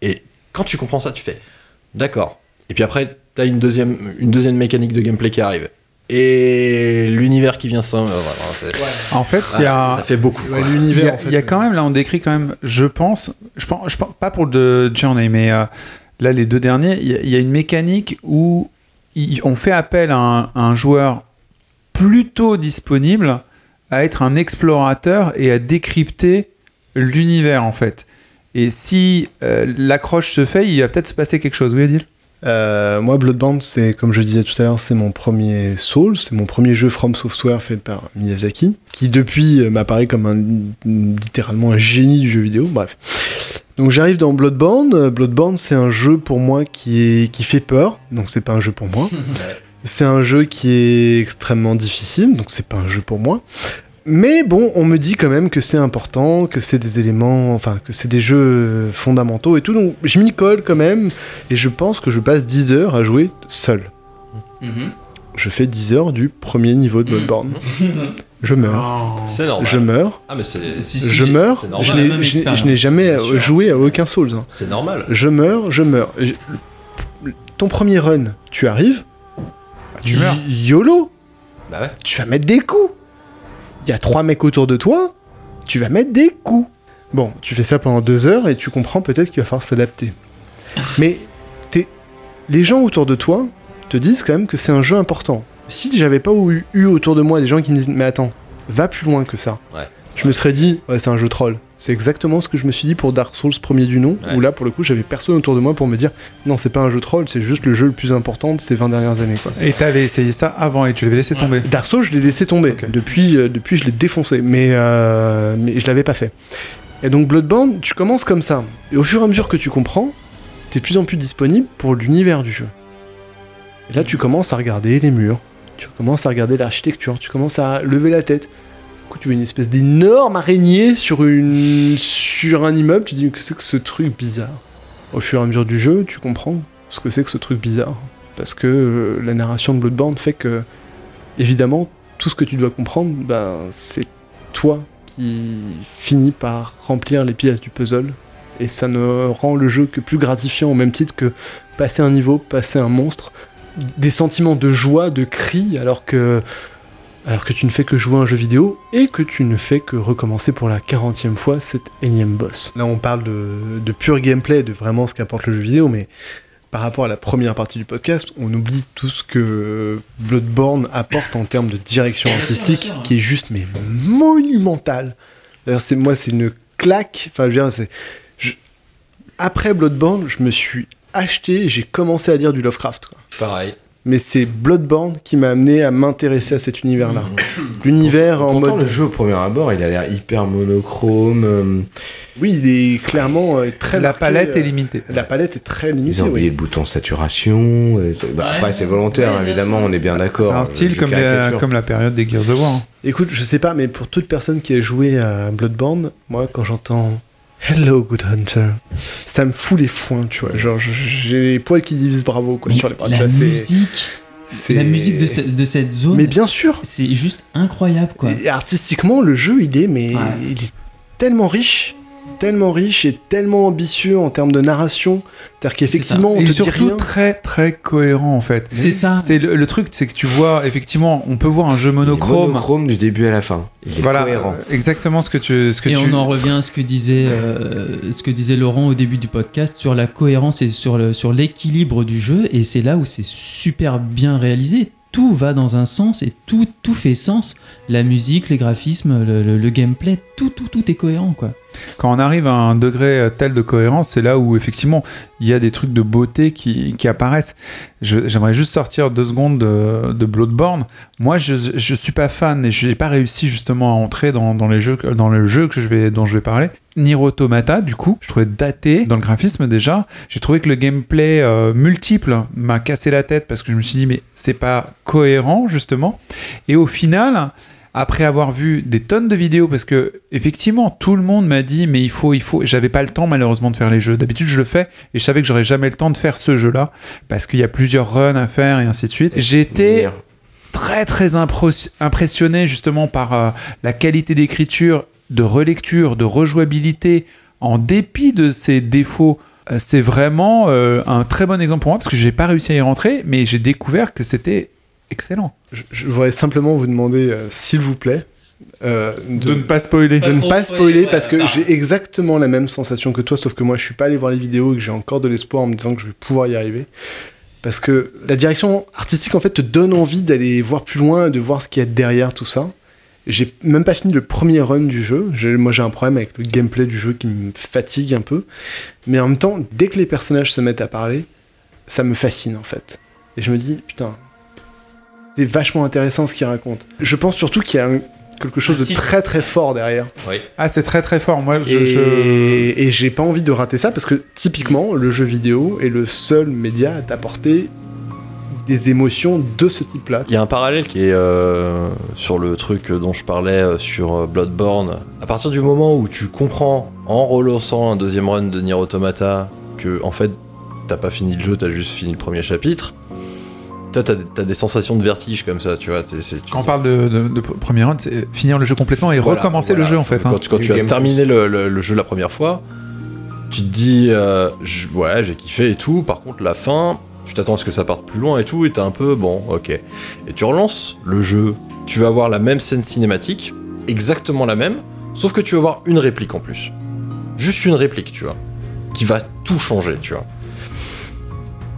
Et quand tu comprends ça, tu fais d'accord. Et puis après, t'as une deuxième, une deuxième mécanique de gameplay qui arrive. Et l'univers qui vient sans. euh, voilà, En fait, il y a. Ça fait beaucoup. Ouais, quoi. Il y, l'univers, a, en fait. il y a quand même, là, on décrit quand même, je pense, je pense, je pense pas pour le Journey, mais euh, là, les deux derniers, il y, a- y une mécanique où il- on fait appel à un, à un joueur plutôt disponible à être un explorateur et à décrypter l'univers, en fait. Et si euh, l'accroche se fait, il va peut-être se passer quelque chose. Oui, Adil Euh, moi, Bloodborne, c'est comme je disais tout à l'heure, c'est mon premier Soul, c'est mon premier jeu From Software fait par Miyazaki, qui depuis euh, m'apparaît comme un, littéralement un génie du jeu vidéo. Bref. Donc j'arrive dans Bloodborne. Euh, Bloodborne, c'est un jeu pour moi qui est qui fait peur, donc c'est pas un jeu pour moi. C'est un jeu qui est extrêmement difficile, donc c'est pas un jeu pour moi. Mais bon, on me dit quand même que c'est important, que c'est des éléments, enfin, que c'est des jeux fondamentaux et tout, donc je m'y colle quand même, et je pense que je passe 10 heures à jouer seul. Je fais 10 heures du premier niveau de Bloodborne. Je meurs. C'est normal. Je meurs. Ah, mais c'est. Si, si, Je j'ai- meurs. c'est normal. Je n'ai- même je n'ai- je expérience, n'ai jamais joué à aucun Souls. hein. C'est normal. Je meurs, je meurs. Je- Ton premier run, tu arrives. tu meurs. YOLO Bah ouais. tu vas mettre des coups. Il y a trois mecs autour de toi, tu vas mettre des coups. Bon, tu fais ça pendant deux heures et tu comprends peut-être qu'il va falloir s'adapter. Mais t'es- les gens autour de toi te disent quand même que c'est un jeu important. Si j'avais pas eu, eu autour de moi des gens qui me disent mais attends, va plus loin que ça. Ouais. Je me serais dit ouais c'est un jeu troll. C'est exactement ce que je me suis dit pour Dark Souls premier du nom, Ouais. où là pour le coup j'avais personne autour de moi pour me dire non c'est pas un jeu troll, c'est juste le jeu le plus important de ces 20 dernières années. Quoi. Et t'avais essayé ça avant et tu l'avais laissé tomber. Dark Souls, je l'ai laissé tomber. Depuis, euh, depuis, je l'ai défoncé. Mais, euh, mais je l'avais pas fait. Et donc, Bloodborne, tu commences comme ça. Et au fur et à mesure que tu comprends, t'es de plus en plus disponible pour l'univers du jeu. Et là, tu commences à regarder les murs. Tu commences à regarder l'architecture. Tu commences à lever la tête. Coup, tu vois une espèce d'énorme araignée sur, une, sur un immeuble. Tu dis, que c'est que ce truc bizarre Au fur et à mesure du jeu, tu comprends ce que c'est que ce truc bizarre. Parce que euh, la narration de Bloodborne fait que évidemment, tout ce que tu dois comprendre, ben, c'est toi qui finis par remplir les pièces du puzzle. Et ça ne rend le jeu que plus gratifiant au même titre que passer un niveau, passer un monstre. Des sentiments de joie, de cri, alors que, alors que tu ne fais que jouer à un jeu vidéo et que tu ne fais que recommencer pour la 40e fois cet énième boss. Là, on parle de, de pur gameplay, de vraiment ce qu'apporte le jeu vidéo, mais par rapport à la première partie du podcast, on oublie tout ce que Bloodborne apporte en termes de direction artistique, qui est juste mais monumental. D'ailleurs, c'est moi, c'est une claque. Enfin, je veux dire, c'est je- après Bloodborne, je me suis acheté et j'ai commencé à lire du Lovecraft. quoi. Pareil. Mais c'est Bloodborne qui m'a amené à m'intéresser à cet univers-là. L'univers en mode. le jeu au premier abord, il a l'air hyper monochrome. euh, Oui, il est clairement euh, très La marqué, palette euh, est limitée. La palette est très limitée. Ils ont oublié oui. le bouton saturation. c'est- bah, après, c'est volontaire, évidemment, on est bien d'accord. C'est un style Je comme, les- caricature. comme la période des Gears of War. hein. Écoute, je sais pas, mais pour toute personne qui a joué à Bloodborne, moi, quand j'entends Hello, Good Hunter, ça me fout les foins, tu vois. Genre, j'ai les poils qui disent bravo, quoi, Mais sur les bras. la vois, musique, la musique de, ce- de cette zone, Mais bien sûr c'est juste incroyable quoi. Et artistiquement, le jeu, il est, mais Ouais. il est tellement riche, tellement riche et tellement ambitieux en termes de narration. C'est-à-dire qu'effectivement, on Et te dit surtout rien. très très cohérent en fait. C'est ça. C'est le, le truc, c'est que tu vois effectivement, on peut voir un jeu monochrome. monochrome du début à la fin. Il est Voilà, cohérent. exactement ce que tu, ce que Et tu. on en revient à ce que disait, euh, ce que disait Laurent au début du podcast sur la cohérence et sur le- sur l'équilibre du jeu. Et c'est là où c'est super bien réalisé. Tout va dans un sens et tout, tout fait sens. La musique, les graphismes, le, le- le gameplay, tout, tout, tout est cohérent quoi. Quand on arrive à un degré tel de cohérence, c'est là où effectivement il y a des trucs de beauté qui, qui apparaissent. J'aimerais juste sortir deux secondes de, Bloodborne. Moi, je, je suis pas fan et je n'ai pas réussi justement à entrer dans, dans les jeux, dans le jeu que je vais, dont je vais parler. Nier Automata, du coup, je trouvais daté dans le graphisme déjà. J'ai trouvé que le gameplay euh, multiple m'a cassé la tête parce que je me suis dit mais c'est pas cohérent justement. Et au final, après avoir vu des tonnes de vidéos, parce que effectivement tout le monde m'a dit mais il faut, il faut. J'avais pas le temps malheureusement de faire les jeux. D'habitude je le fais et je savais que j'aurais jamais le temps de faire ce jeu-là parce qu'il y a plusieurs runs à faire et ainsi de suite. J'ai été Nier. très très impressionné justement par euh, la qualité d'écriture, de relecture, de rejouabilité, en dépit de ses défauts. Euh, C'est vraiment euh, un très bon exemple pour moi parce que j'ai pas réussi à y rentrer, mais j'ai découvert que c'était excellent. Je, je voudrais simplement vous demander, euh, s'il vous plaît, euh, De ne pas spoiler. de ne pas spoiler, ouais, parce que j'ai exactement la même sensation que toi, sauf que moi je suis pas allé voir les vidéos et que j'ai encore de l'espoir en me disant que je vais pouvoir y arriver. Parce que la direction artistique en fait te donne envie d'aller voir plus loin, de voir ce qu'il y a derrière tout ça. J'ai même pas fini le premier run du jeu. Moi j'ai un problème avec le gameplay du jeu qui me fatigue un peu. Mais en même temps, dès que les personnages se mettent à parler, ça me fascine en fait. Et je me dis, putain, c'est vachement intéressant ce qu'ils racontent. Je pense surtout qu'il y a un- quelque chose de très très fort derrière. Ah, c'est très très fort. Moi, je, Et, je- et j'ai pas envie de rater ça parce que typiquement, le jeu vidéo est le seul média à t'apporter des émotions de ce type-là. Il y a un parallèle qui est euh, sur le truc dont je parlais euh, sur euh, Bloodborne. À partir du moment où tu comprends, en relançant un deuxième run de Nier Automata, que en fait t'as pas fini le jeu, t'as juste fini le premier chapitre, toi t'as des, t'as des sensations de vertige comme ça, tu vois. t'es- c'est- tu- Quand on parle de, de, de premier round, c'est finir le jeu complètement et Voilà, recommencer voilà. le jeu en fait. Quand, hein. tu- quand Du tu as terminé le, le- le jeu la première fois, tu te dis, euh, je- ouais, j'ai kiffé et tout. Par contre, la fin, tu t'attends à ce que ça parte plus loin et tout, et t'es un peu bon, ok. Et tu relances le jeu, tu vas avoir la même scène cinématique, exactement la même, sauf que tu vas avoir une réplique en plus. Juste une réplique, tu vois, qui va tout changer, tu vois.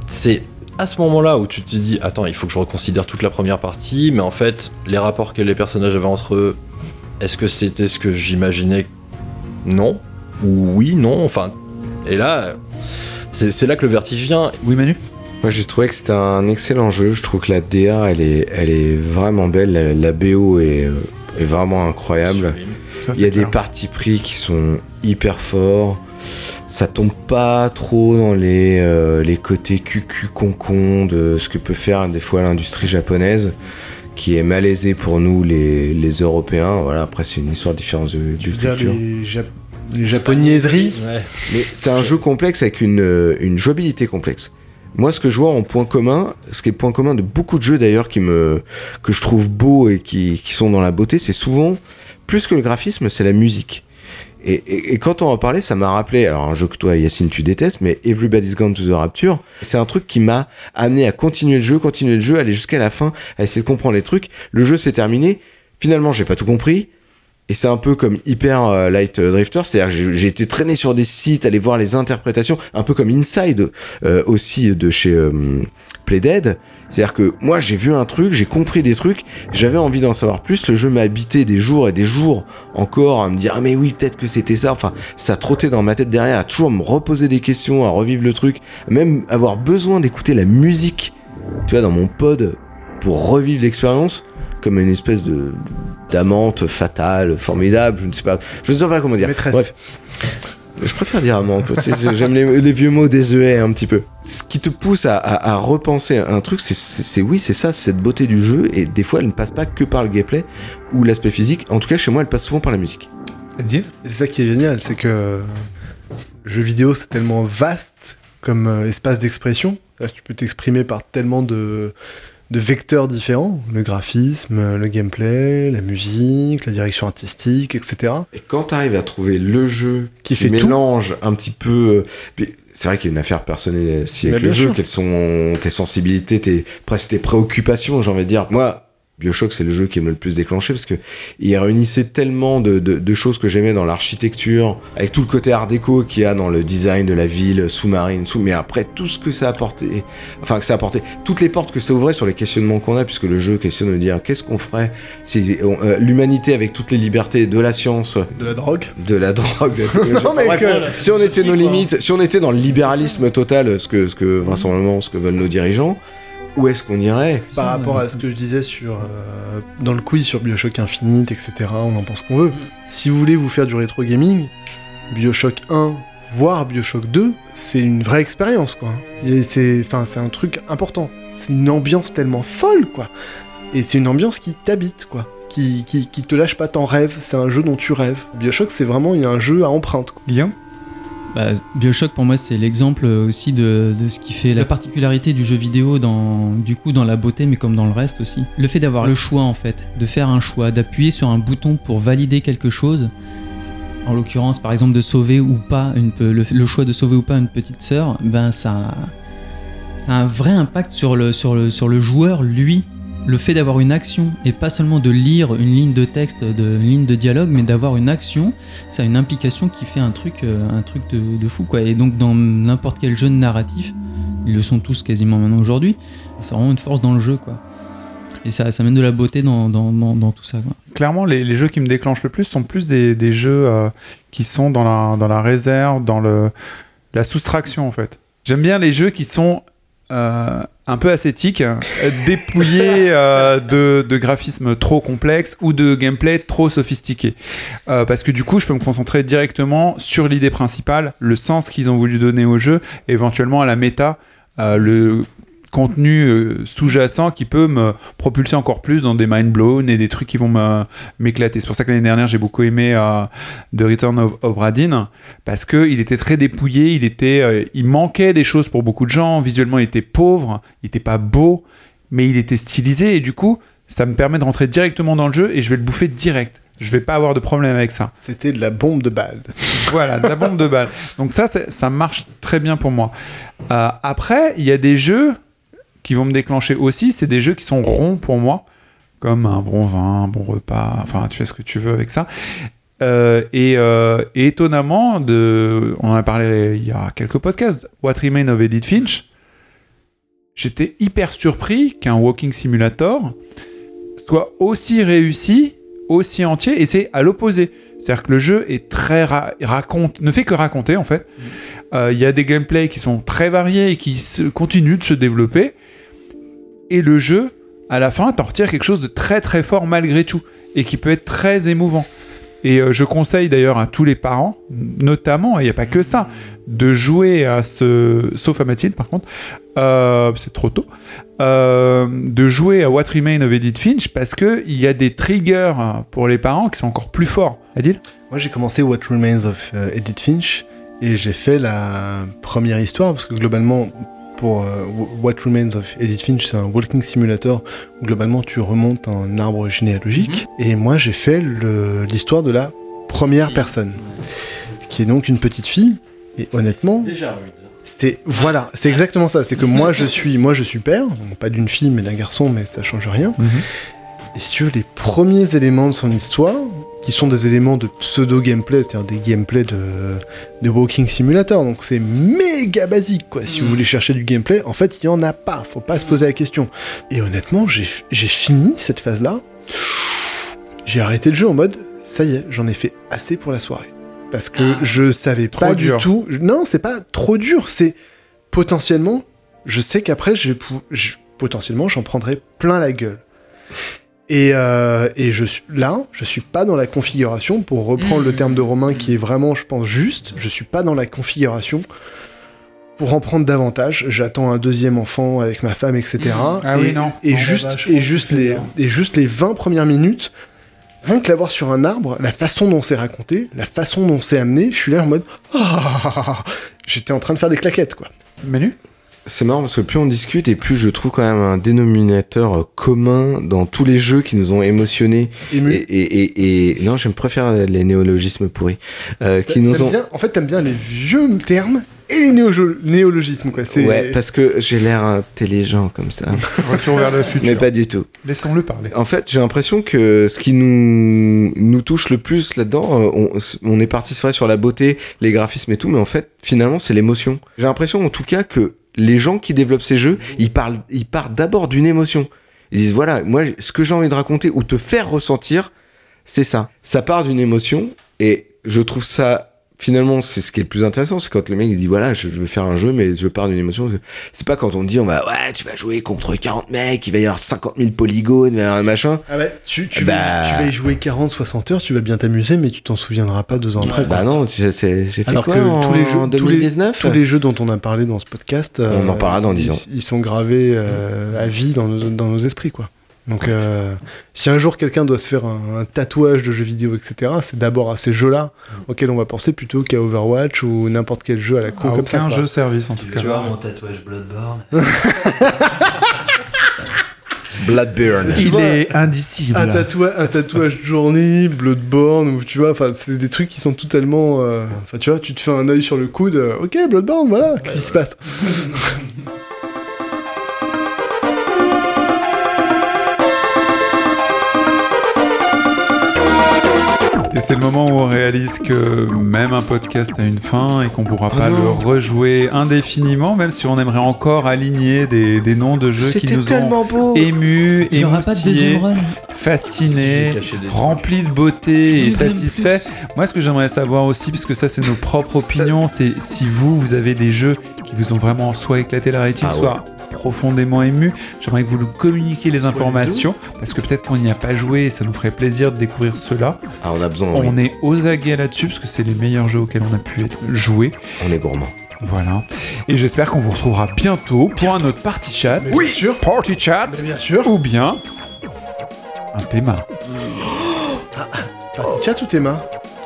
C'est à ce moment-là où tu te dis, attends, il faut que je reconsidère toute la première partie, mais en fait, les rapports que les personnages avaient entre eux, est-ce que c'était ce que j'imaginais? Non. Ou oui, non, enfin. Et là, c'est là que le vertige vient. Oui, Manu? Moi, j'ai trouvé que c'était un excellent jeu. Je trouve que la DA, elle est, elle est vraiment belle. La, la BO est, euh, est vraiment incroyable. Ça, Il y a des partis pris qui sont hyper forts. Ça tombe pas trop dans les, euh, les côtés cucu concon de ce que peut faire des fois l'industrie japonaise, qui est malaisée pour nous les, les Européens. Voilà, après c'est une histoire de différence de, dire culture. les, Jap- les japonaiseries Mais c'est un jeu complexe avec une, euh, une jouabilité complexe. Moi, ce que je vois en point commun, ce qui est le point commun de beaucoup de jeux d'ailleurs qui me, que je trouve beaux et qui, qui sont dans la beauté, c'est souvent, plus que le graphisme, c'est la musique. Et, quand on en parlait, ça m'a rappelé, alors un jeu que toi, Yacine, tu détestes, mais Everybody's Gone to the Rapture, c'est un truc qui m'a amené à continuer le jeu, continuer le jeu, aller jusqu'à la fin, à essayer de comprendre les trucs. Le jeu s'est terminé. Finalement, j'ai pas tout compris. Et c'est un peu comme Hyper euh, Light Drifter, c'est-à-dire j'ai été traîné sur des sites, aller voir les interprétations, un peu comme Inside euh, aussi de chez euh, Playdead. C'est-à-dire que moi j'ai vu un truc, j'ai compris des trucs, j'avais envie d'en savoir plus, le jeu m'a habité des jours et des jours encore à me dire ah mais oui peut-être que c'était ça, enfin ça trottait dans ma tête derrière, à toujours me reposer des questions, à revivre le truc, même avoir besoin d'écouter la musique, tu vois, dans mon pod pour revivre l'expérience comme une espèce de d'amante fatale, formidable, je ne sais pas, je ne sais pas comment dire. Maîtresse. Bref. Je préfère dire amante, tu sais, j'aime les, les vieux mots désuets un petit peu. Ce qui te pousse à, à- à repenser un truc, c'est- oui, c'est ça, c'est cette beauté du jeu, et des fois elle ne passe pas que par le gameplay ou l'aspect physique. En tout cas, chez moi, elle passe souvent par la musique. C'est ça qui est génial, c'est que le jeu vidéo c'est tellement vaste comme euh, espace d'expression. Tu peux t'exprimer par tellement de, de vecteurs différents le graphisme, le gameplay, la musique, la direction artistique, etc. Et quand tu arrives à trouver le jeu Qui qui, fait tout. mélange un petit peu. euh, C'est vrai qu'il y a une affaire personnelle aussi avec Bah, le jeu. sûr. Quelles sont tes sensibilités, tes, presque tes préoccupations, j'ai envie de dire. Moi, Bioshock, c'est le jeu qui me le plus déclenché parce que il réunissait tellement de, de- de choses que j'aimais dans l'architecture, avec tout le côté art déco qu'il y a dans le design de la ville sous-marine, sous, mais après tout ce que ça apportait, enfin que ça apportait, toutes les portes que ça ouvrait sur les questionnements qu'on a, puisque le jeu questionne de dire qu'est-ce qu'on ferait si euh, l'humanité avec toutes les libertés de la science, De la drogue. de la drogue, de Non, mais Bref, que- si on était nos limites, si on était dans le libéralisme total, ce que, ce que vraisemblablement ce que veulent nos dirigeants, où est-ce qu'on irait Par rapport à ce que je disais sur euh, dans le quiz sur Bioshock Infinite, etc., on en pense qu'on veut. Si vous voulez vous faire du rétro gaming, Bioshock 1, voire Bioshock 2, c'est une vraie expérience, quoi. C'est, enfin, c'est un truc important. C'est une ambiance tellement folle, quoi. Et c'est une ambiance qui t'habite, quoi. Qui, qui, qui te lâche pas, t'en rêves. C'est un jeu dont tu rêves. Bioshock, c'est vraiment il y a un jeu à empreinte. Quoi. Guillaume? Bah, Bioshock pour moi c'est l'exemple aussi de, ce qui fait la particularité du jeu vidéo dans du coup dans la beauté mais comme dans le reste aussi. Le fait d'avoir le choix en fait, de faire un choix, d'appuyer sur un bouton pour valider quelque chose. En l'occurrence par exemple de sauver ou pas une le choix de sauver ou pas une petite sœur, ben ça ça a un vrai impact sur le sur le sur le joueur lui. Le fait d'avoir une action et pas seulement de lire une ligne de texte, de, une ligne de dialogue, mais d'avoir une action, ça a une implication qui fait un truc, euh, un truc de, de fou quoi. Et donc dans n'importe quel jeu narratif, ils le sont tous quasiment maintenant aujourd'hui, c'est vraiment une force dans le jeu quoi. Et ça, ça mène de la beauté dans, tout ça. Clairement, les, jeux qui me déclenchent le plus sont plus des, des jeux euh, qui sont dans la, dans la réserve, dans le, la soustraction en fait. J'aime bien les jeux qui sont euh, un peu ascétiques, euh, dépouillés euh, de, graphismes trop complexes ou de gameplay trop sophistiqué. Euh, parce que du coup, je peux me concentrer directement sur l'idée principale, le sens qu'ils ont voulu donner au jeu, éventuellement à la méta, le contenu euh, sous-jacent qui peut me propulser encore plus dans des mind blown et des trucs qui vont m'éclater. C'est pour ça que l'année dernière j'ai beaucoup aimé euh, The Return of Obra parce que il était très dépouillé, il était, euh, il manquait des choses pour beaucoup de gens. Visuellement, il était pauvre, il était pas beau, mais il était stylisé et du coup, ça me permet de rentrer directement dans le jeu et je vais le bouffer direct. Je vais pas avoir de problème avec ça. C'était de la bombe de balle. Voilà, de la bombe de balle. Donc ça, ça marche très bien pour moi. Euh, après, il y a des jeux qui vont me déclencher aussi. C'est des jeux qui sont ronds pour moi, comme un bon vin, un bon repas. Enfin, tu fais ce que tu veux avec ça. Euh, et, euh, et étonnamment, de, on en a parlé il y a quelques podcasts, What Remains of Edith Finch, j'étais hyper surpris qu'un walking simulator soit aussi réussi, aussi entier, et c'est à l'opposé. C'est-à-dire que le jeu est très ra- raconte, ne fait que raconter en fait. Euh, Il y a des gameplays qui sont très variés et qui se, continuent de se développer. Et le jeu, à la fin, t'en retires quelque chose de très très fort malgré tout et qui peut être très émouvant. Et euh, je conseille d'ailleurs à tous les parents, notamment, il n'y a pas que ça, de jouer à ce. Sauf à Mathilde par contre, euh, c'est trop tôt, euh, de jouer à What Remains of Edith Finch parce qu'il y a des triggers pour les parents qui sont encore plus forts. Adil? Moi, j'ai commencé What Remains of Edith Finch et j'ai fait la première histoire parce que globalement, pour euh, What Remains of Edith Finch, c'est un walking simulator où globalement tu remontes un arbre généalogique. Et moi, j'ai fait l'histoire de la première personne, qui est donc une petite fille. Et honnêtement, Déjà, c'était voilà, c'est exactement ça. C'est que moi, je suis, moi, je suis père, donc pas d'une fille mais d'un garçon, mais ça change rien. Et si tu veux, les premiers éléments de son histoire, qui sont des éléments de pseudo-gameplay, c'est-à-dire des gameplays de, de Walking Simulator. Donc c'est méga basique, quoi. Si vous voulez chercher du gameplay, en fait, il y en a pas. Faut pas se poser la question. Et honnêtement, j'ai fini cette phase-là. J'ai arrêté le jeu en mode, ça y est, j'en ai fait assez pour la soirée. Parce que je savais pas dur. du tout. Non, c'est pas trop dur. C'est potentiellement, je sais qu'après, je- potentiellement, j'en prendrai plein la gueule. Et, euh, et je suis là, je suis pas dans la configuration, pour reprendre le terme de Romain qui est vraiment, je pense, juste, je suis pas dans la configuration pour en prendre davantage. J'attends un deuxième enfant avec ma femme, etc. Ah et, oui, non. Et Non, juste, bah, et juste les, bien. et juste les 20 premières minutes, rien que l'avoir sur un arbre, la façon dont c'est raconté, la façon dont c'est amené, je suis là en mode, Ah j'étais en train de faire des claquettes, quoi. Menu C'est marrant parce que plus on discute et plus je trouve quand même un dénominateur euh, commun dans tous les jeux qui nous ont émotionnés. Ému. Et, et, et, et- non, je préfère les néologismes pourris. Euh, qui nous ont. bien- en fait, t'aimes bien les vieux termes et les néo- néologismes, quoi. Ouais, parce que j'ai l'air intelligent comme ça. Vers le futur. Mais pas du tout. Laissons-le parler. En fait, j'ai l'impression que ce qui nous, nous touche le plus là-dedans, euh, on, on est parti, sur la beauté, les graphismes et tout, mais en fait, finalement, c'est l'émotion. J'ai l'impression, en tout cas, que les gens qui développent ces jeux, ils parlent, ils partent d'abord d'une émotion. Ils disent, voilà, moi, ce que j'ai envie de raconter ou te faire ressentir, c'est ça. Ça part d'une émotion, et je trouve ça, finalement, c'est ce qui est le plus intéressant, c'est quand le mec il dit, voilà, je, je veux faire un jeu, mais je pars d'une émotion. C'est pas quand on dit, on va, ouais, tu vas jouer contre 40 mecs, il va y avoir 50 000 polygones, il va y avoir un machin. Ah bah, tu, tu, Bah. vas, tu vas y jouer 40-60 heures, tu vas bien t'amuser, mais tu t'en souviendras pas deux ans après. quoi. Bah non, tu sais, c'est- j'ai fait Alors quoi que en tous les jeux, tous les- 2019 tous les jeux dont on a parlé dans ce podcast, On en parlera dans ils, 10 ans. Ils sont gravés euh, à vie dans nos, dans nos esprits, quoi. Donc, euh, si un jour quelqu'un doit se faire un, un tatouage de jeux vidéo, etc., c'est d'abord à ces jeux-là auxquels on va penser plutôt qu'à Overwatch ou n'importe quel jeu à la con Ah, comme ça. aucun quoi. jeu service en tout cas. Tu vois mon tatouage Bloodborne Bloodburn. Il vois, est indicible. un, tatouage, un tatouage Journey, Bloodborne, ou tu vois, enfin, c'est des trucs qui sont totalement. euh, Enfin, tu vois, tu te fais un œil sur le coude, euh, ok, Bloodborne, voilà, qu'est-ce qui se passe? Et c'est le moment où on réalise que même un podcast a une fin et qu'on pourra pas non. le rejouer indéfiniment, même si on aimerait encore aligner des, des noms de jeux qui nous ont beau. émus, Il n'y aura pas de émoustillés, fascinés, remplis de beauté et satisfaits. Moi, ce que j'aimerais savoir aussi, parce que ça, c'est nos propres opinions, c'est si vous, vous avez des jeux qui vous ont vraiment soit éclaté la rétine, Ah ouais. soit profondément ému. J'aimerais que vous nous communiquiez les informations, parce que peut-être qu'on n'y a pas joué et ça nous ferait plaisir de découvrir cela. Ah, on a besoin, oui. On est aux aguets là-dessus, parce que c'est les meilleurs jeux auxquels on a pu être- jouer. On est gourmand. Voilà. Et j'espère qu'on vous retrouvera bientôt pour un autre party chat. Oui, bien sûr. Party chat. bien sûr. Ou bien un thème. Party chat ou Théma?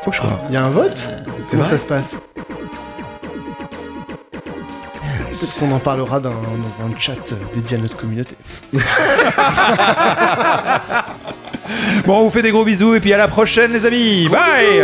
Au choix. Il y a un vote? Comment ça se passe? Peut-être qu'on en parlera dans, dans un chat euh, dédié à notre communauté. Bon, on vous fait des gros bisous et puis à la prochaine, les amis. Bye.